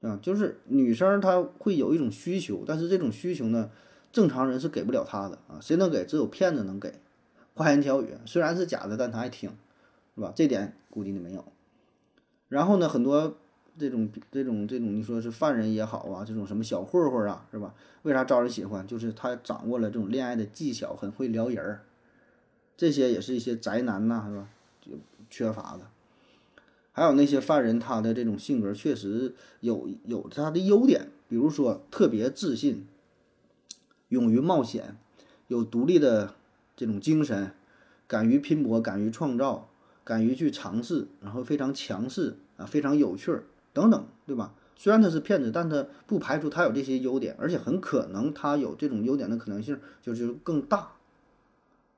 啊，就是女生她会有一种需求，但是这种需求呢，正常人是给不了他的啊，谁能给？只有骗子能给，花言巧语虽然是假的，但他爱听，是吧？这点估计你没有。然后呢，很多。这种这种这种，你说是犯人也好啊，这种什么小混混啊，是吧？为啥招人喜欢？就是他掌握了这种恋爱的技巧，很会撩人儿。这些也是一些宅男呐，是吧？就缺乏的。还有那些犯人，他的这种性格确实有有他的优点，比如说特别自信，勇于冒险，有独立的这种精神，敢于拼搏，敢于创造，敢于去尝试，然后非常强势啊，非常有趣儿。等等，对吧？虽然他是骗子，但他不排除他有这些优点，而且很可能他有这种优点的可能性就是更大，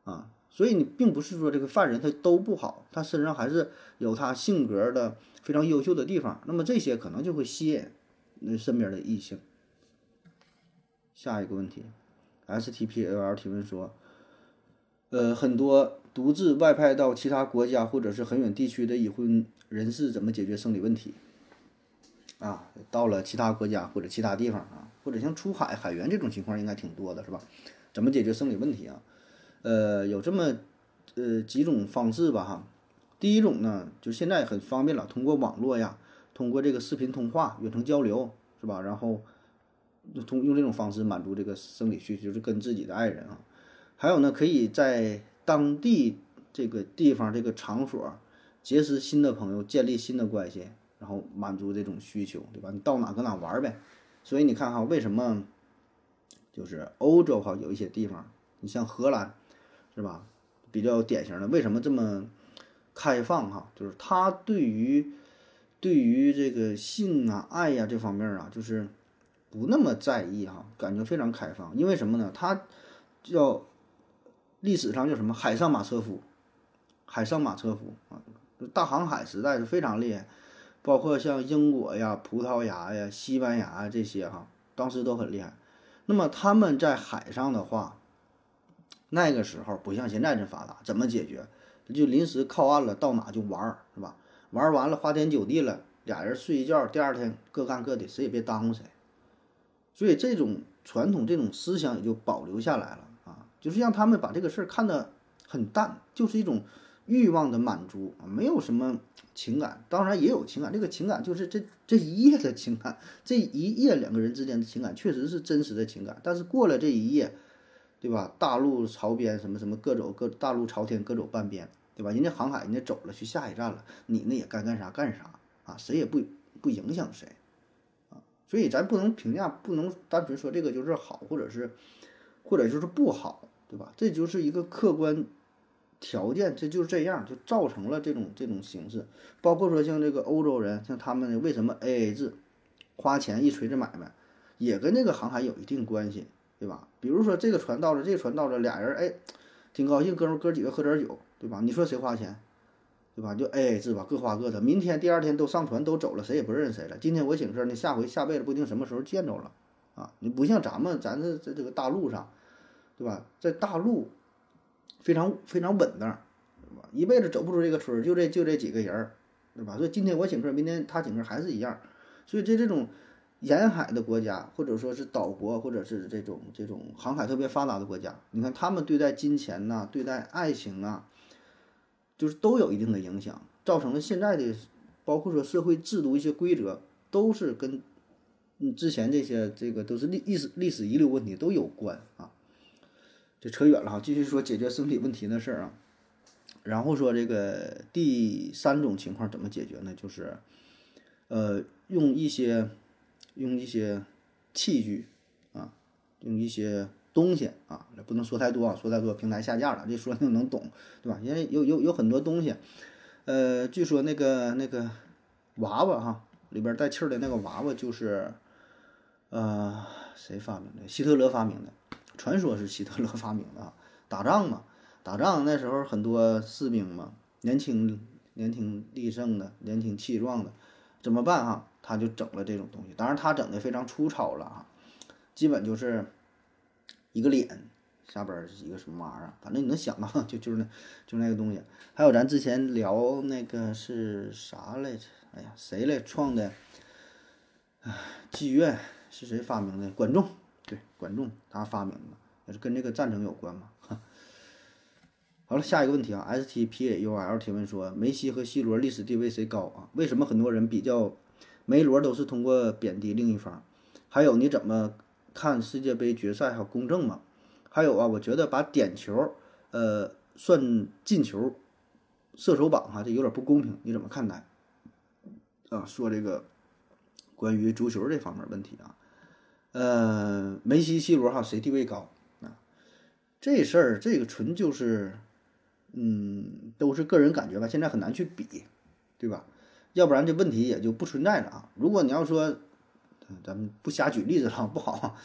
啊，所以你并不是说这个犯人他都不好，他身上还是有他性格的非常优秀的地方。那么这些可能就会吸引那身边的异性。下一个问题，S T P L L 提问说，呃，很多独自外派到其他国家或者是很远地区的已婚人士怎么解决生理问题？啊，到了其他国家或者其他地方啊，或者像出海海员这种情况应该挺多的，是吧？怎么解决生理问题啊？呃，有这么呃几种方式吧，哈。第一种呢，就现在很方便了，通过网络呀，通过这个视频通话、远程交流，是吧？然后通用这种方式满足这个生理需求，就是跟自己的爱人啊。还有呢，可以在当地这个地方、这个场所结识新的朋友，建立新的关系。然后满足这种需求，对吧？你到哪搁哪玩呗。所以你看哈，为什么就是欧洲哈有一些地方，你像荷兰，是吧？比较典型的，为什么这么开放哈？就是他对于对于这个性啊、爱呀这方面啊，就是不那么在意哈，感觉非常开放。因为什么呢？他叫历史上叫什么？海上马车夫，海上马车夫啊，大航海时代是非常厉害。包括像英国呀、葡萄牙呀、西班牙这些哈，当时都很厉害。那么他们在海上的话，那个时候不像现在这发达，怎么解决？就临时靠岸了，到哪就玩儿，是吧？玩完了，花天酒地了，俩人睡一觉，第二天各干各的，谁也别耽误谁。所以这种传统、这种思想也就保留下来了啊，就是让他们把这个事儿看得很淡，就是一种欲望的满足啊，没有什么情感，当然也有情感，这个情感就是这这一夜的情感，这一夜两个人之间的情感确实是真实的情感，但是过了这一夜，对吧？大陆朝边什么什么各走各，大陆朝天各走半边，对吧？人家航海人家走了去下一站了，你呢也该干啥干啥啊，谁也不不影响谁，所以咱不能评价，不能单纯说这个就是好，或者是或者就是不好，对吧？这就是一个客观。条件这就是这样，就造成了这种这种形式。包括说像这个欧洲人，像他们为什么 A A 制，花钱一锤子买卖，也跟这个航海有一定关系，对吧？比如说这个船到了，这个船到了，俩人哎，挺高兴，哥们哥几个喝点酒，对吧？你说谁花钱，对吧？就 A A 制吧，各花各的。明天第二天都上船都走了，谁也不认识谁了。今天我请客，那下回下辈子不一定什么时候见着了啊！你不像咱们，咱这在这个大陆上，对吧？在大陆。非常非常稳当，对吧？一辈子走不出这个村儿，就这就这几个人儿，对吧？所以今天我请客，明天他请客还是一样。所以这这种沿海的国家，或者说是岛国，或者是这种这种航海特别发达的国家，你看他们对待金钱呐，对待爱情啊，就是都有一定的影响，造成了现在的，包括说社会制度一些规则，都是跟嗯之前这些这个都是历历史历史遗留问题都有关啊。这扯远了哈，继续说解决生理问题的事儿啊。然后说这个第三种情况怎么解决呢？就是，呃，用一些用一些器具啊，用一些东西啊，不能说太多啊，说太多平台下架了。这说就能懂，对吧？因为有有有很多东西，呃，据说那个那个娃娃哈，里边带气儿的那个娃娃就是，呃，谁发明的？希特勒发明的。传说是希特勒发明的啊，打仗嘛，打仗那时候很多士兵嘛，年轻年轻力盛的，年轻气壮的，怎么办哈？他就整了这种东西，当然他整的非常粗糙了啊，基本就是一个脸下边是一个什么玩意儿，反正你能想到 就就是那就那个东西。还有咱之前聊那个是啥来着？哎呀，谁来创的？唉，妓院是谁发明的？管仲。对，管仲他发明的，也是跟这个战争有关嘛。好了，下一个问题啊，S T P A U L 提问说，梅西和 C 罗历史地位谁高啊？为什么很多人比较梅罗都是通过贬低另一方？还有你怎么看世界杯决赛哈公正吗？还有啊，我觉得把点球呃算进球射手榜哈，这有点不公平，你怎么看待？啊，说这个关于足球这方面问题啊。呃，梅西、C 罗哈谁地位高啊？这事儿这个纯就是，嗯，都是个人感觉吧。现在很难去比，对吧？要不然这问题也就不存在了啊。如果你要说，咱们不瞎举例子了，不好，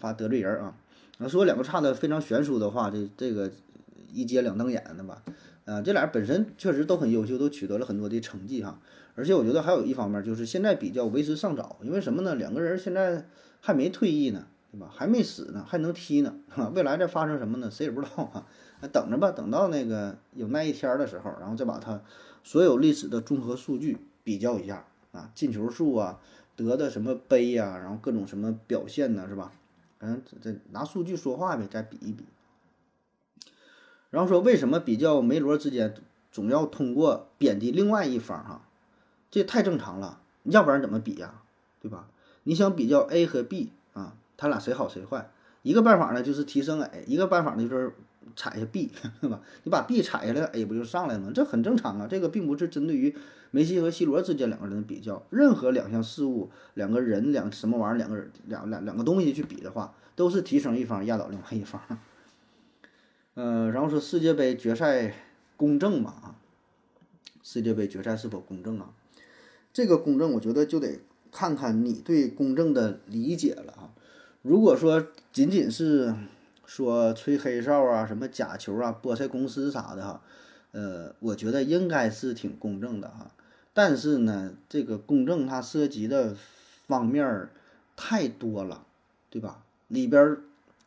怕得罪人啊。那说两个差的非常悬殊的话，这这个一接两瞪眼的吧？啊，这俩本身确实都很优秀，都取得了很多的成绩哈。而且我觉得还有一方面就是现在比较为时尚早，因为什么呢？两个人现在。还没退役呢，对吧？还没死呢，还能踢呢，未来再发生什么呢？谁也不知道啊。等着吧，等到那个有那一天的时候，然后再把他所有历史的综合数据比较一下啊，进球数啊，得的什么杯呀，然后各种什么表现呢，是吧？嗯，这拿数据说话呗，再比一比。然后说为什么比较梅罗之间总要通过贬低另外一方哈？这太正常了，要不然怎么比呀？对吧？你想比较 A 和 B 啊，他俩谁好谁坏？一个办法呢就是提升 A，一个办法呢就是踩下 B，对 吧？你把 B 踩下来，A 不就上来了吗？这很正常啊。这个并不是针对于梅西和 C 罗之间两个人的比较，任何两项事物、两个人、两什么玩意儿、两个人、两两两个东西去比的话，都是提升一方压倒另外一方。呃，然后说世界杯决赛公正嘛？啊，世界杯决赛是否公正啊？这个公正，我觉得就得。看看你对公正的理解了啊！如果说仅仅是说吹黑哨啊、什么假球啊、菠菜公司啥的哈，呃，我觉得应该是挺公正的哈。但是呢，这个公正它涉及的方面太多了，对吧？里边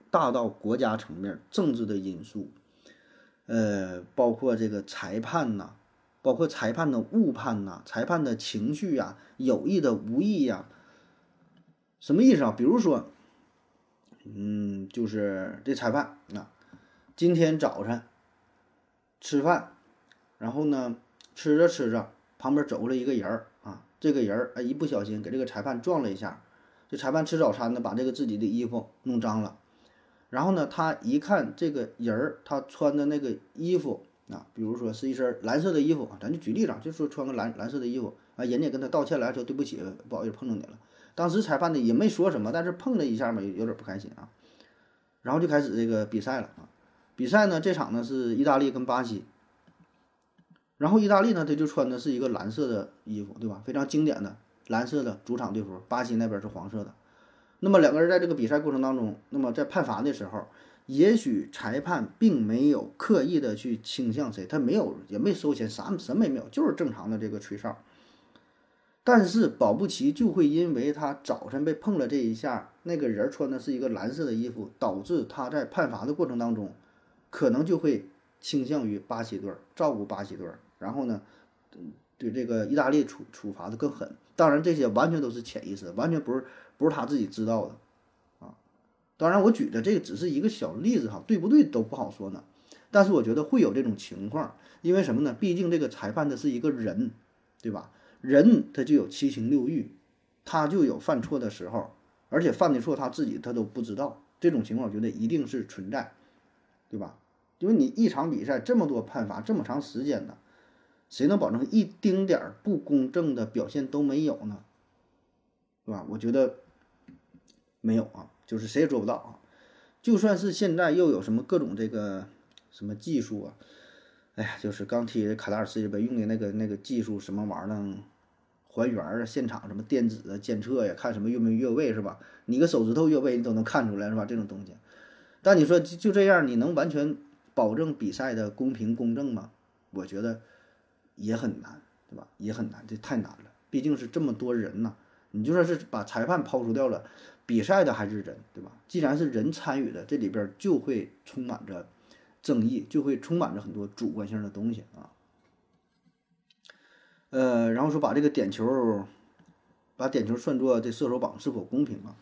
大到国家层面、政治的因素，呃，包括这个裁判呐。包括裁判的误判呐，裁判的情绪呀，有意的、无意呀，什么意思啊？比如说，嗯，就是这裁判啊，今天早晨吃饭然后呢，吃着吃着，旁边走过来一个人儿啊，这个人儿哎一不小心给这个裁判撞了一下，这裁判吃早餐呢，把这个自己的衣服弄脏了，然后呢，他一看这个人儿他穿的那个衣服啊，比如说是一身蓝色的衣服，咱就举例子，就说穿个蓝蓝色的衣服啊，人家跟他道歉来说对不起，不好意思碰着你了。当时裁判呢也没说什么，但是碰了一下嘛，有点不开心啊，然后就开始这个比赛了啊。比赛呢，这场呢是意大利跟巴西，然后意大利呢，他就穿的是一个蓝色的衣服，对吧？非常经典的蓝色的主场队服。巴西那边是黄色的。那么两个人在这个比赛过程当中，那么在判罚的时候，也许裁判并没有刻意的去倾向谁，他没有也没收钱，啥什么也没有，就是正常的这个吹哨。但是保不齐就会因为他早晨被碰了这一下，那个人穿的是一个蓝色的衣服，导致他在判罚的过程当中。可能就会倾向于巴西队，照顾巴西队，然后呢，对这个意大利处处罚的更狠。当然，这些完全都是潜意识，完全不是不是他自己知道的啊。当然，我举的这个只是一个小例子哈，对不对都不好说呢。但是我觉得会有这种情况，因为什么呢？毕竟这个裁判的是一个人，对吧？人他就有七情六欲，他就有犯错的时候，而且犯的错他自己他都不知道。这种情况，我觉得一定是存在，对吧？因为你一场比赛这么多判罚这么长时间呢，谁能保证一丁点儿不公正的表现都没有呢？是吧？我觉得没有啊，就是谁也做不到啊。就算是现在又有什么各种这个什么技术啊，哎呀，就是刚踢卡塔尔世界杯用的那个那个技术什么玩意儿，还原啊，现场什么电子的监测呀，看什么越没越位是吧？你个手指头越位你都能看出来是吧？这种东西，但你说就这样，你能完全？保证比赛的公平公正吗？我觉得也很难，对吧？也很难，这太难了。毕竟是这么多人呐，你就算是把裁判抛除掉了，比赛的还是人，对吧？既然是人参与的，这里边就会充满着正义，就会充满着很多主观性的东西啊。呃，然后说把这个点球，把点球算作这射手榜是否公平啊？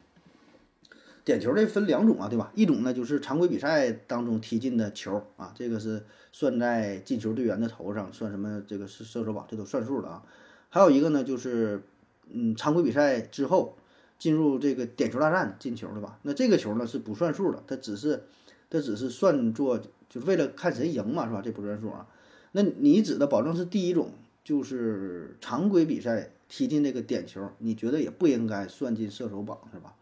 点球这分两种啊，对吧？一种呢就是常规比赛当中踢进的球啊，这个是算在进球队员的头上，算什么？这个是射手榜，这都算数的啊。还有一个呢，就是嗯，常规比赛之后进入这个点球大战进球的吧？那这个球呢是不算数的，它只是它只是算作就是为了看谁赢嘛，是吧？这不算数啊。那你指的保证是第一种，就是常规比赛踢进那个点球，你觉得也不应该算进射手榜，是吧？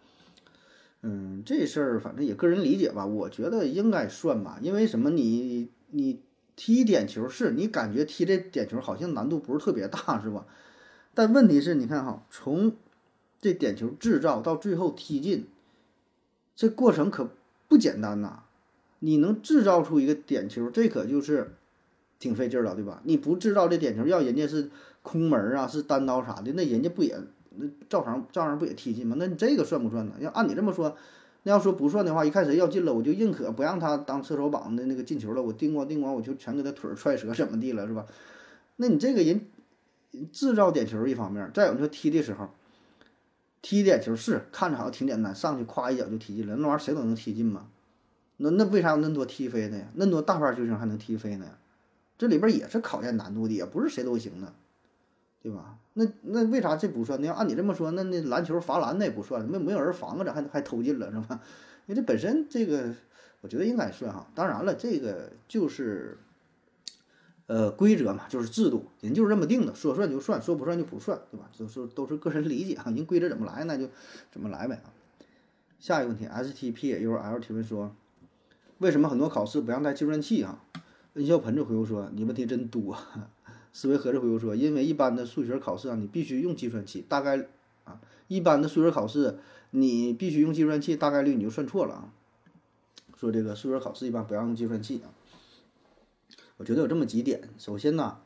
嗯，这事儿反正也个人理解吧，我觉得应该算吧，因为什么？你你踢点球是你感觉踢这点球好像难度不是特别大，是吧？但问题是你看哈，从这点球制造到最后踢进，这过程可不简单呐。你能制造出一个点球，这可就是挺费劲儿了，对吧？你不制造这点球，要人家是空门啊，是单刀啥的，那人家不也？那照常照样不也踢进吗？那你这个算不算呢？要按你这么说，那要说不算的话，一看谁要进了，我就宁可不让他当射手榜的那个进球了，我叮咣叮咣，我就全给他腿踹折怎么地了，是吧？那你这个人制造点球一方面，再有你说踢的时候，踢点球是看着好像挺简单，上去咵一脚就踢进了，那玩意儿谁都能踢进吗？那那为啥有那么多踢飞的呀？那么多大牌球星还能踢飞呢？这里边也是考验难度的，也不是谁都行的。对吧？那那为啥这不算？那要按你这么说，那那篮球罚篮那也不算，没没有人防啊，咋还还投进了是吧？因为这本身这个，我觉得应该算哈。当然了，这个就是，呃，规则嘛，就是制度，人就是这么定的，说算就算，说不算就不算，对吧？都是都是个人理解哈，人规则怎么来那就怎么来呗啊。下一个问题，S T P U L 提问说，为什么很多考试不让带计算器啊？恩笑盆子回复说，你问题真多。思维盒子回复说：“因为一般的数学考试啊，你必须用计算器，大概啊，一般的数学考试你必须用计算器，大概率你就算错了啊。说这个数学考试一般不让用计算器啊。我觉得有这么几点，首先呢，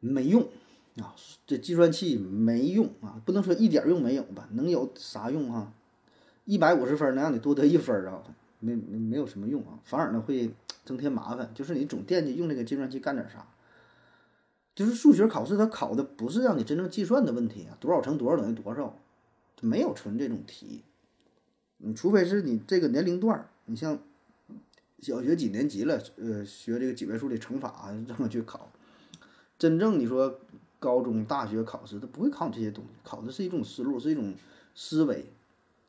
没用啊，这计算器没用啊，不能说一点用没有吧，能有啥用哈？一百五十分能让你多得一分啊，没没没有什么用啊，反而呢会增添麻烦，就是你总惦记用这个计算器干点啥。”就是数学考试，它考的不是让你真正计算的问题啊，多少乘多少等于多少，没有纯这种题。你除非是你这个年龄段，你像小学几年级了，呃，学这个几位数的乘法这么去考。真正你说高中、大学考试，他不会考你这些东西，考的是一种思路，是一种思维。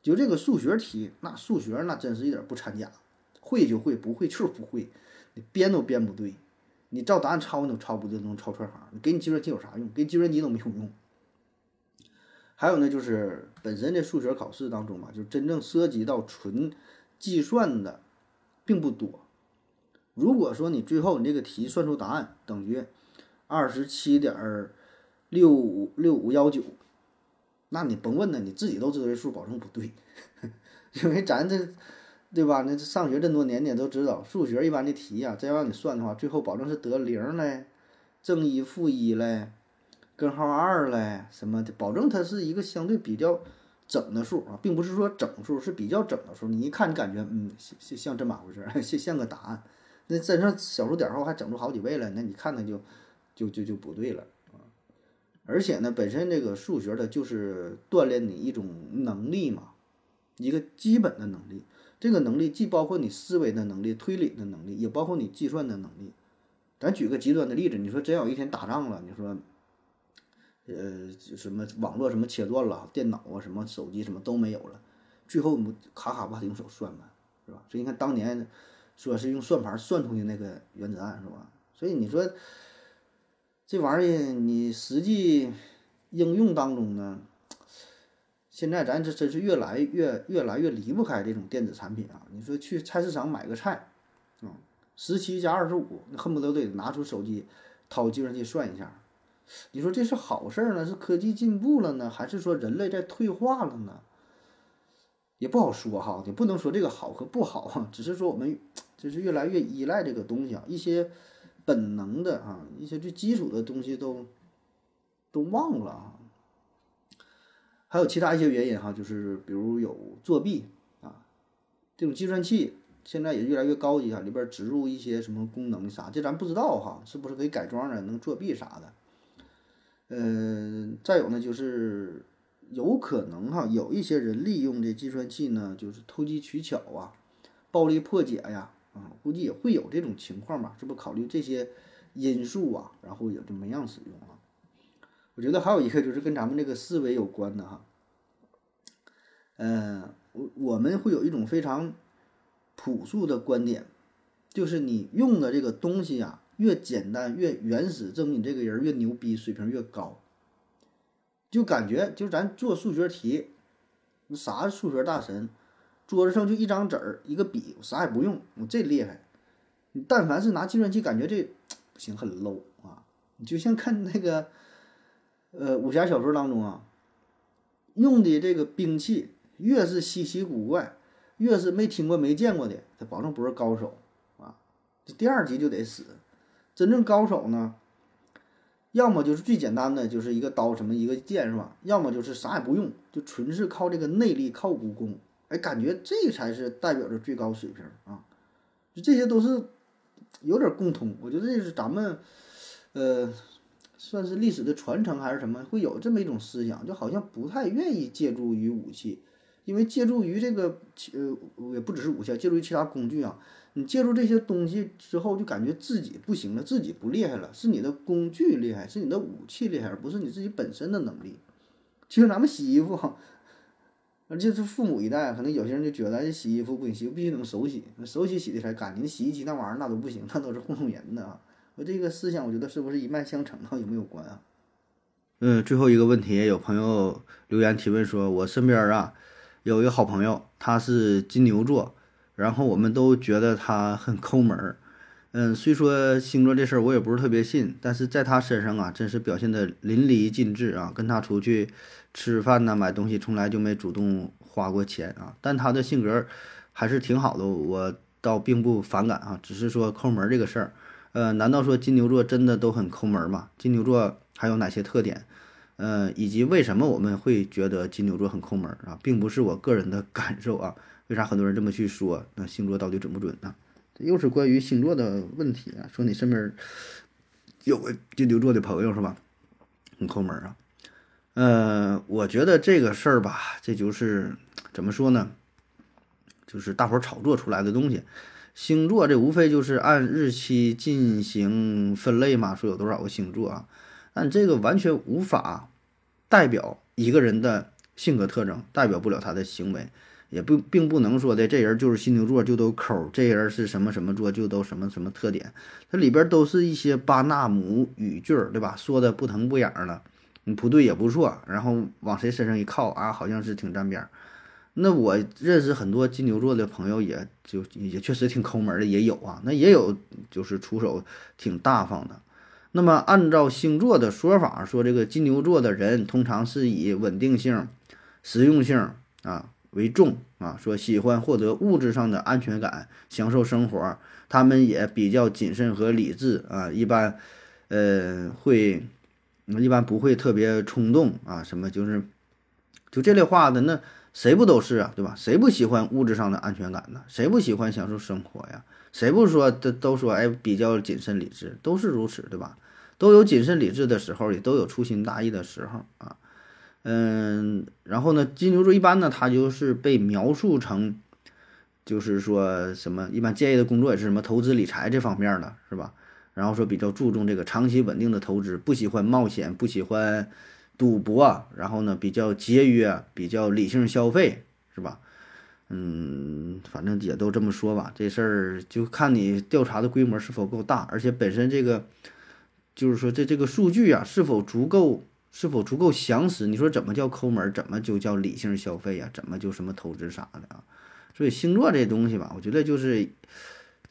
就这个数学题，那数学那真是一点不掺假，会就会，不会就是不会，你编都编不对，你照答案抄你都抄不对，能抄错行。你给你计算器有啥用？给计算机都没有用。还有呢，就是本身这数学考试当中嘛，就真正涉及到纯计算的并不多。如果说你最后你这个题算出答案等于二十七点六五六五幺九，那你甭问了，你自己都知道这数保证不对，因为咱这对吧？那上学这么多年，你也都知道数学一般的题呀，再让你算的话，最后保证是得零嘞，正一负一嘞。根号二嘞，什么的，保证它是一个相对比较整的数啊，并不是说整数，是比较整的数。你一看，你感觉嗯，像像这么回事儿，像像个答案。那真上小数点后还整出好几位了，那你看它就就就就不对了啊。而且呢，本身这个数学它就是锻炼你一种能力嘛，一个基本的能力。这个能力既包括你思维的能力、推理的能力，也包括你计算的能力。咱举个极端的例子，你说真有一天打仗了，你说。呃，什么网络什么切断了，电脑啊，什么手机什么都没有了，最后卡卡吧用手算吧，是吧？所以你看当年说是用算盘算出的那个原子弹，是吧？所以你说这玩意儿你实际应用当中呢，现在咱这真是越来越越来越离不开这种电子产品啊！你说去菜市场买个菜，啊，十七加二十五，恨不得得拿出手机掏计算器算一下。你说这是好事儿呢？是科技进步了呢，还是说人类在退化了呢？也不好说哈，你不能说这个好和不好啊，只是说我们就是越来越依赖这个东西啊，一些本能的啊，一些最基础的东西都都忘了啊。还有其他一些原因哈，就是比如有作弊啊，这种计算器现在也越来越高级啊，里边植入一些什么功能啥，这咱不知道哈，是不是可以改装的，能作弊啥的？嗯，再有呢，就是有可能哈，有一些人利用这计算器呢，就是投机取巧啊，暴力破解呀，啊，估计也会有这种情况吧？是不考虑这些因素啊？然后也就没让使用啊？我觉得还有一个就是跟咱们这个思维有关的哈。嗯，我我们会有一种非常朴素的观点，就是你用的这个东西啊。越简单越原始，证明你这个人越牛逼，水平越高。就感觉就咱做数学题，啥数学大神，桌子上就一张纸儿一个笔，我啥也不用，我这厉害。你但凡是拿计算器，感觉这 不行，很 low 啊。你就像看那个，呃，武侠小说当中啊，用的这个兵器越是稀奇古怪，越是没听过没见过的，他保证不是高手啊。这第二集就得死。真正高手呢，要么就是最简单的，就是一个刀什么一个剑是吧？要么就是啥也不用，就纯是靠这个内力，靠武功。哎，感觉这才是代表着最高水平啊！就这些都是有点共通。我觉得这是咱们，呃，算是历史的传承还是什么，会有这么一种思想，就好像不太愿意借助于武器，因为借助于这个，呃，也不只是武器，借助于其他工具啊。你借助这些东西之后，就感觉自己不行了，自己不厉害了，是你的工具厉害，是你的武器厉害，而不是你自己本身的能力。就像咱们洗衣服，而就是父母一代，可能有些人就觉得这洗衣服不行，洗必须能手洗，手洗洗的才干净。洗衣机那玩意儿那都不行，那都是糊弄人的啊。我这个思想，我觉得是不是一脉相承啊？有没有关啊？嗯，最后一个问题，有朋友留言提问说，我身边啊有一个好朋友，他是金牛座。然后我们都觉得他很抠门儿，嗯，虽说星座这事儿我也不是特别信，但是在他身上啊，真是表现的淋漓尽致啊。跟他出去吃饭呢，买东西从来就没主动花过钱啊。但他的性格还是挺好的，我倒并不反感啊。只是说抠门这个事儿，呃，难道说金牛座真的都很抠门吗？金牛座还有哪些特点？呃，以及为什么我们会觉得金牛座很抠门啊？并不是我个人的 感受啊。为啥很多人这么去说？那星座到底准不准呢？这又是关于星座的问题啊！说你身边有个金牛座的朋友是吧？很抠门啊。呃，我觉得这个事儿吧，这就是怎么说呢？就是大伙儿炒作出来的东西。星座这无非就是按日期进行分类嘛，说有多少个星座啊？但这个完全无法代表一个人的性格特征，代表不了他的行为，也不并不能说的这人就是金牛座就都抠，这人是什么什么座就都什么什么特点，它里边都是一些巴纳姆语句，对吧？说的不疼不痒的，你不对也不错，然后往谁身上一靠啊，好像是挺沾边儿。那我认识很多金牛座的朋友，也就也确实挺抠门的，也有啊。那也有就是出手挺大方的。那么按照星座的说法，说这个金牛座的人通常是以稳定性、实用性啊为重啊，说喜欢获得物质上的安全感，享受生活。他们也比较谨慎和理智啊，一般呃会一般不会特别冲动啊，什么就是就这类话的那。谁不都是啊，对吧？谁不喜欢物质上的安全感呢？谁不喜欢享受生活呀？谁不说都都说哎比较谨慎理智，都是如此，对吧？都有谨慎理智的时候，也都有粗心大意的时候啊。嗯，然后呢，金牛座一般呢，他就是被描述成，就是说什么一般建议的工作也是什么投资理财这方面的，是吧？然后说比较注重这个长期稳定的投资，不喜欢冒险，不喜欢。赌博，然后呢，比较节约，比较理性消费，是吧？嗯，反正也都这么说吧。这事儿就看你调查的规模是否够大，而且本身这个就是说这这个数据啊是否足够，是否足够详实？你说怎么叫抠门？怎么就叫理性消费呀？怎么就什么投资啥的啊？所以星座这东西吧，我觉得就是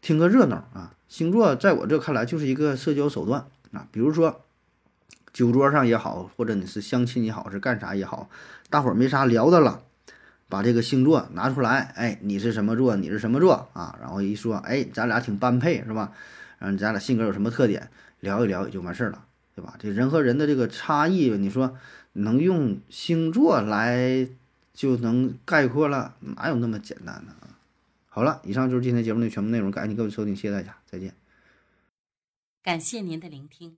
听个热闹啊。星座在我这看来就是一个社交手段啊，比如说。酒桌上也好，或者你是相亲也好，是干啥也好，大伙儿没啥聊的了，把这个星座拿出来，哎，你是什么座？你是什么座啊？然后一说，哎，咱俩挺般配，是吧？然后咱俩性格有什么特点？聊一聊也就完事儿了，对吧？这人和人的这个差异，你说能用星座来就能概括了？哪有那么简单的啊？好了，以上就是今天节目的全部内容，感谢各位收听，谢谢大家，再见。感谢您的聆听。